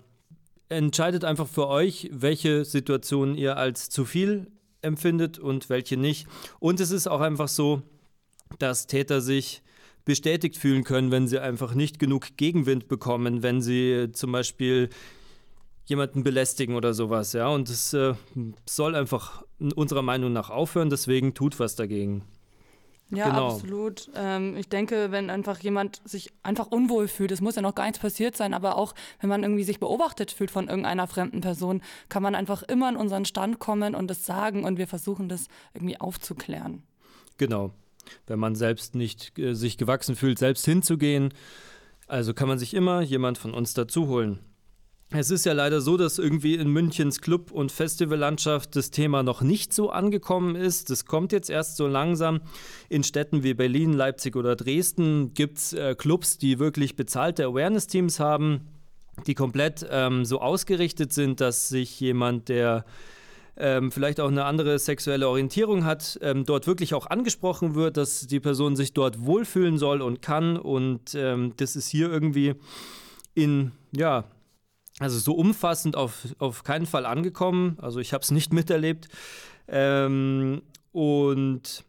Speaker 2: entscheidet einfach für euch, welche Situationen ihr als zu viel empfindet und welche nicht. Und es ist auch einfach so, dass Täter sich bestätigt fühlen können, wenn sie einfach nicht genug Gegenwind bekommen, wenn sie zum Beispiel jemanden belästigen oder sowas, ja. Und es äh, soll einfach unserer Meinung nach aufhören, deswegen tut was dagegen.
Speaker 4: Ja, genau. absolut. Ähm, ich denke, wenn einfach jemand sich einfach unwohl fühlt, es muss ja noch gar nichts passiert sein, aber auch wenn man irgendwie sich beobachtet fühlt von irgendeiner fremden Person, kann man einfach immer an unseren Stand kommen und das sagen und wir versuchen das irgendwie aufzuklären.
Speaker 2: Genau. Wenn man selbst nicht äh, sich gewachsen fühlt, selbst hinzugehen, also kann man sich immer jemand von uns dazu holen. Es ist ja leider so, dass irgendwie in Münchens Club- und Festivallandschaft das Thema noch nicht so angekommen ist. Das kommt jetzt erst so langsam. In Städten wie Berlin, Leipzig oder Dresden gibt es äh, Clubs, die wirklich bezahlte Awareness-Teams haben, die komplett ähm, so ausgerichtet sind, dass sich jemand, der ähm, vielleicht auch eine andere sexuelle Orientierung hat, ähm, dort wirklich auch angesprochen wird, dass die Person sich dort wohlfühlen soll und kann. Und ähm, das ist hier irgendwie in, ja, also so umfassend auf, auf keinen Fall angekommen. Also ich habe es nicht miterlebt. Ähm, und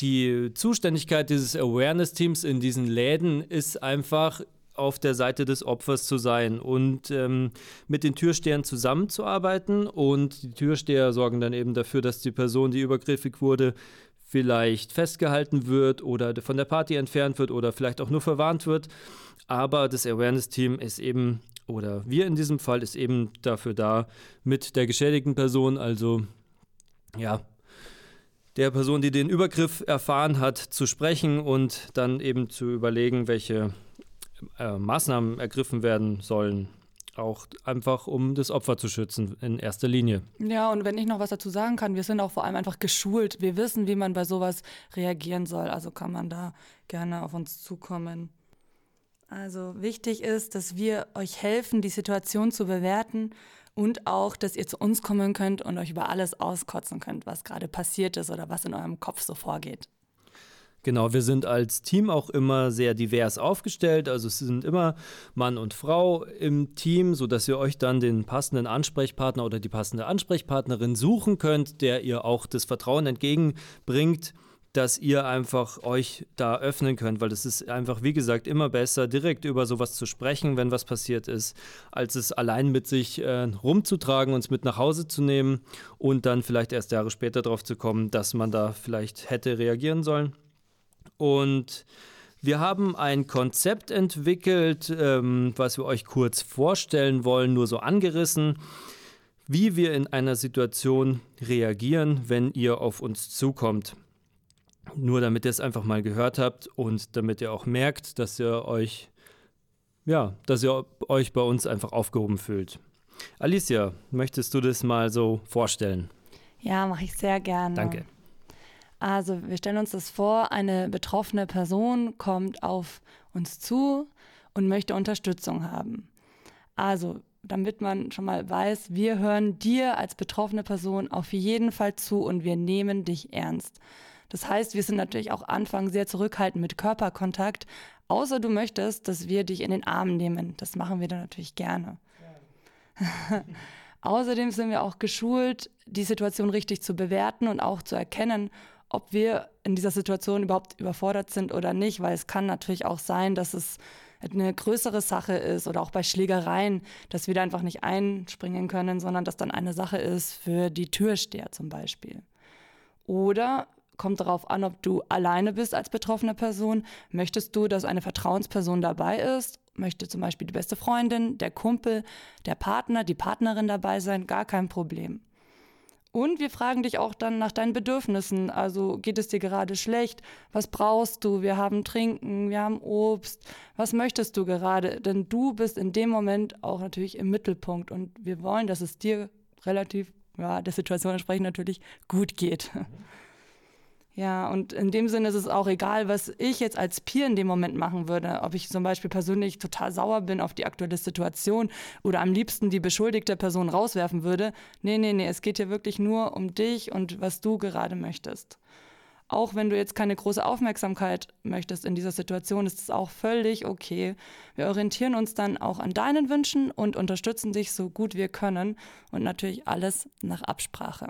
Speaker 2: die Zuständigkeit dieses Awareness-Teams in diesen Läden ist einfach auf der Seite des Opfers zu sein und ähm, mit den Türstehern zusammenzuarbeiten. Und die Türsteher sorgen dann eben dafür, dass die Person, die übergriffig wurde, vielleicht festgehalten wird oder von der Party entfernt wird oder vielleicht auch nur verwarnt wird. Aber das Awareness-Team ist eben oder wir in diesem Fall ist eben dafür da, mit der geschädigten Person, also ja, der Person, die den Übergriff erfahren hat, zu sprechen und dann eben zu überlegen, welche äh, Maßnahmen ergriffen werden sollen. Auch einfach, um das Opfer zu schützen in erster Linie.
Speaker 4: Ja, und wenn ich noch was dazu sagen kann, wir sind auch vor allem einfach geschult. Wir wissen, wie man bei sowas reagieren soll. Also kann man da gerne auf uns zukommen. Also wichtig ist, dass wir euch helfen, die Situation zu bewerten und auch, dass ihr zu uns kommen könnt und euch über alles auskotzen könnt, was gerade passiert ist oder was in eurem Kopf so vorgeht.
Speaker 2: Genau, wir sind als Team auch immer sehr divers aufgestellt. Also es sind immer Mann und Frau im Team, sodass ihr euch dann den passenden Ansprechpartner oder die passende Ansprechpartnerin suchen könnt, der ihr auch das Vertrauen entgegenbringt dass ihr einfach euch da öffnen könnt, weil es ist einfach, wie gesagt, immer besser, direkt über sowas zu sprechen, wenn was passiert ist, als es allein mit sich äh, rumzutragen und es mit nach Hause zu nehmen und dann vielleicht erst Jahre später darauf zu kommen, dass man da vielleicht hätte reagieren sollen. Und wir haben ein Konzept entwickelt, ähm, was wir euch kurz vorstellen wollen, nur so angerissen wie wir in einer Situation reagieren, wenn ihr auf uns zukommt. Nur damit ihr es einfach mal gehört habt und damit ihr auch merkt, dass ihr euch ja, dass ihr euch bei uns einfach aufgehoben fühlt. Alicia, möchtest du das mal so vorstellen?
Speaker 4: Ja, mache ich sehr gerne.
Speaker 2: Danke.
Speaker 4: Also, wir stellen uns das vor, eine betroffene Person kommt auf uns zu und möchte Unterstützung haben. Also, damit man schon mal weiß, wir hören dir als betroffene Person auf jeden Fall zu und wir nehmen dich ernst. Das heißt, wir sind natürlich auch Anfang sehr zurückhaltend mit Körperkontakt, außer du möchtest, dass wir dich in den Arm nehmen. Das machen wir dann natürlich gerne. Außerdem sind wir auch geschult, die Situation richtig zu bewerten und auch zu erkennen, ob wir in dieser Situation überhaupt überfordert sind oder nicht, weil es kann natürlich auch sein, dass es eine größere Sache ist oder auch bei Schlägereien, dass wir da einfach nicht einspringen können, sondern dass dann eine Sache ist für die Türsteher zum Beispiel. Oder kommt darauf an, ob du alleine bist als betroffene Person. Möchtest du, dass eine Vertrauensperson dabei ist? Möchte zum Beispiel die beste Freundin, der Kumpel, der Partner, die Partnerin dabei sein? Gar kein Problem. Und wir fragen dich auch dann nach deinen Bedürfnissen. Also geht es dir gerade schlecht? Was brauchst du? Wir haben Trinken, wir haben Obst. Was möchtest du gerade? Denn du bist in dem Moment auch natürlich im Mittelpunkt und wir wollen, dass es dir relativ, ja, der Situation entsprechend natürlich gut geht. Ja, und in dem Sinne ist es auch egal, was ich jetzt als Peer in dem Moment machen würde. Ob ich zum Beispiel persönlich total sauer bin auf die aktuelle Situation oder am liebsten die beschuldigte Person rauswerfen würde. Nee, nee, nee, es geht hier wirklich nur um dich und was du gerade möchtest. Auch wenn du jetzt keine große Aufmerksamkeit möchtest in dieser Situation, ist es auch völlig okay. Wir orientieren uns dann auch an deinen Wünschen und unterstützen dich so gut wir können und natürlich alles nach Absprache.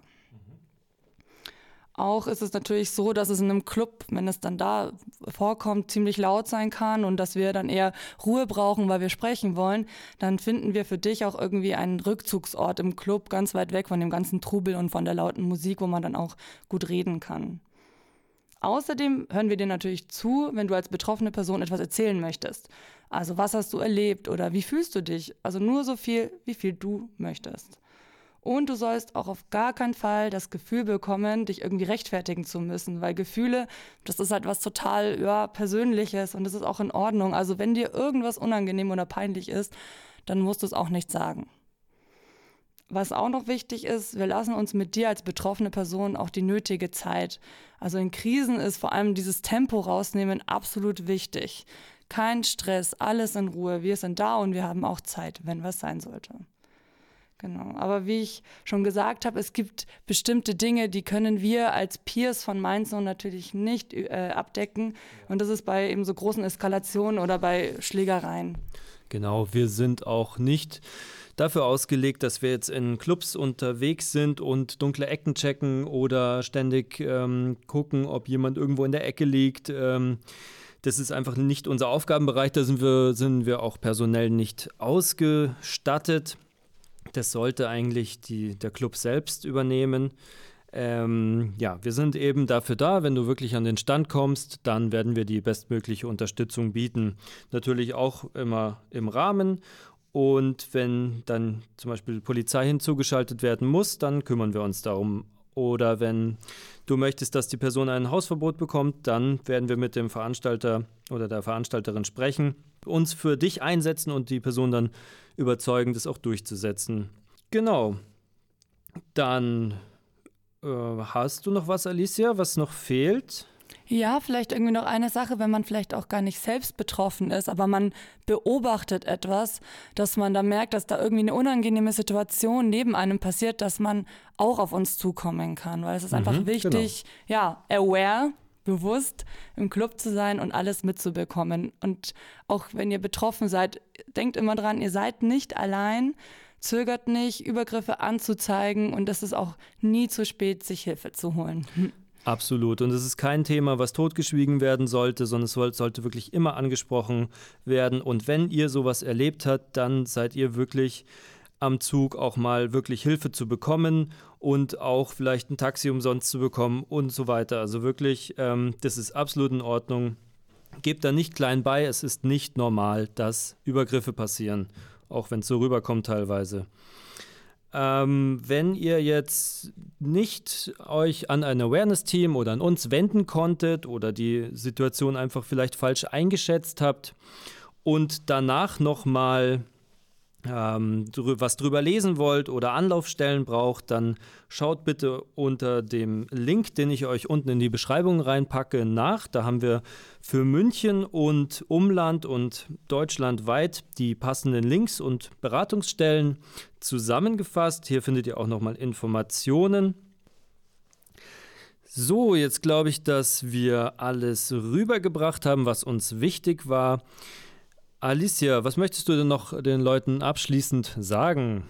Speaker 4: Auch ist es natürlich so, dass es in einem Club, wenn es dann da vorkommt, ziemlich laut sein kann und dass wir dann eher Ruhe brauchen, weil wir sprechen wollen. Dann finden wir für dich auch irgendwie einen Rückzugsort im Club, ganz weit weg von dem ganzen Trubel und von der lauten Musik, wo man dann auch gut reden kann. Außerdem hören wir dir natürlich zu, wenn du als betroffene Person etwas erzählen möchtest. Also was hast du erlebt oder wie fühlst du dich? Also nur so viel, wie viel du möchtest. Und du sollst auch auf gar keinen Fall das Gefühl bekommen, dich irgendwie rechtfertigen zu müssen, weil Gefühle, das ist halt was total ja, Persönliches und das ist auch in Ordnung. Also wenn dir irgendwas unangenehm oder peinlich ist, dann musst du es auch nicht sagen. Was auch noch wichtig ist, wir lassen uns mit dir als betroffene Person auch die nötige Zeit. Also in Krisen ist vor allem dieses Tempo rausnehmen absolut wichtig. Kein Stress, alles in Ruhe. Wir sind da und wir haben auch Zeit, wenn was sein sollte. Genau. Aber wie ich schon gesagt habe, es gibt bestimmte Dinge, die können wir als Peers von Mindzone natürlich nicht äh, abdecken. Und das ist bei eben so großen Eskalationen oder bei Schlägereien.
Speaker 2: Genau, wir sind auch nicht dafür ausgelegt, dass wir jetzt in Clubs unterwegs sind und dunkle Ecken checken oder ständig ähm, gucken, ob jemand irgendwo in der Ecke liegt. Ähm, das ist einfach nicht unser Aufgabenbereich, da sind wir, sind wir auch personell nicht ausgestattet. Das sollte eigentlich die, der Club selbst übernehmen. Ähm, ja, wir sind eben dafür da, wenn du wirklich an den Stand kommst, dann werden wir die bestmögliche Unterstützung bieten. Natürlich auch immer im Rahmen. Und wenn dann zum Beispiel Polizei hinzugeschaltet werden muss, dann kümmern wir uns darum. Oder wenn du möchtest, dass die Person ein Hausverbot bekommt, dann werden wir mit dem Veranstalter oder der Veranstalterin sprechen, uns für dich einsetzen und die Person dann überzeugen, das auch durchzusetzen. Genau. Dann äh, hast du noch was, Alicia, was noch fehlt?
Speaker 4: Ja, vielleicht irgendwie noch eine Sache, wenn man vielleicht auch gar nicht selbst betroffen ist, aber man beobachtet etwas, dass man da merkt, dass da irgendwie eine unangenehme Situation neben einem passiert, dass man auch auf uns zukommen kann, weil es ist mhm, einfach wichtig, genau. ja, aware, bewusst im Club zu sein und alles mitzubekommen. Und auch wenn ihr betroffen seid, denkt immer dran, ihr seid nicht allein, zögert nicht, Übergriffe anzuzeigen und es ist auch nie zu spät, sich Hilfe zu holen.
Speaker 2: Absolut. Und es ist kein Thema, was totgeschwiegen werden sollte, sondern es sollte wirklich immer angesprochen werden. Und wenn ihr sowas erlebt habt, dann seid ihr wirklich am Zug auch mal wirklich Hilfe zu bekommen und auch vielleicht ein Taxi umsonst zu bekommen und so weiter. Also wirklich, ähm, das ist absolut in Ordnung. Gebt da nicht klein bei, es ist nicht normal, dass Übergriffe passieren, auch wenn es so rüberkommt teilweise. Ähm, wenn ihr jetzt nicht euch an ein Awareness-Team oder an uns wenden konntet oder die Situation einfach vielleicht falsch eingeschätzt habt und danach nochmal ähm, was drüber lesen wollt oder Anlaufstellen braucht, dann schaut bitte unter dem Link, den ich euch unten in die Beschreibung reinpacke, nach. Da haben wir für München und Umland und deutschlandweit die passenden Links und Beratungsstellen zusammengefasst. Hier findet ihr auch nochmal Informationen. So, jetzt glaube ich, dass wir alles rübergebracht haben, was uns wichtig war. Alicia, was möchtest du denn noch den Leuten abschließend sagen?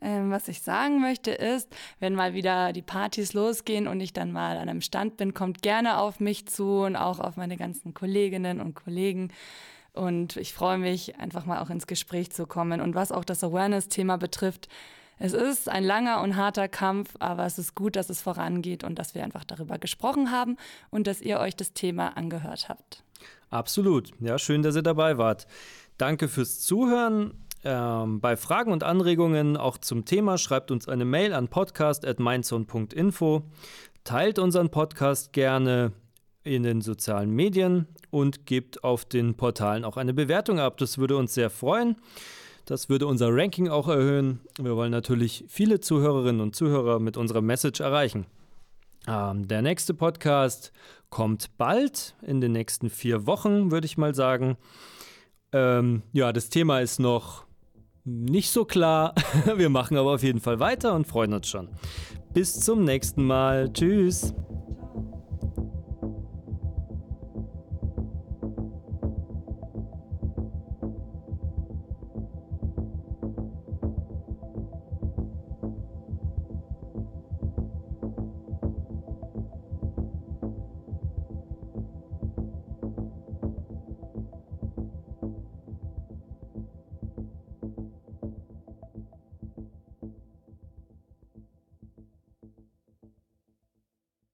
Speaker 4: Ähm, was ich sagen möchte ist, wenn mal wieder die Partys losgehen und ich dann mal an einem Stand bin, kommt gerne auf mich zu und auch auf meine ganzen Kolleginnen und Kollegen. Und ich freue mich, einfach mal auch ins Gespräch zu kommen. Und was auch das Awareness-Thema betrifft, es ist ein langer und harter Kampf, aber es ist gut, dass es vorangeht und dass wir einfach darüber gesprochen haben und dass ihr euch das Thema angehört habt.
Speaker 2: Absolut. Ja, schön, dass ihr dabei wart. Danke fürs Zuhören. Ähm, bei Fragen und Anregungen auch zum Thema schreibt uns eine Mail an podcast.mindzone.info. Teilt unseren Podcast gerne in den sozialen Medien und gebt auf den Portalen auch eine Bewertung ab. Das würde uns sehr freuen. Das würde unser Ranking auch erhöhen. Wir wollen natürlich viele Zuhörerinnen und Zuhörer mit unserer Message erreichen. Ähm, der nächste Podcast kommt bald, in den nächsten vier Wochen, würde ich mal sagen. Ähm, ja, das Thema ist noch nicht so klar. Wir machen aber auf jeden Fall weiter und freuen uns schon. Bis zum nächsten Mal. Tschüss.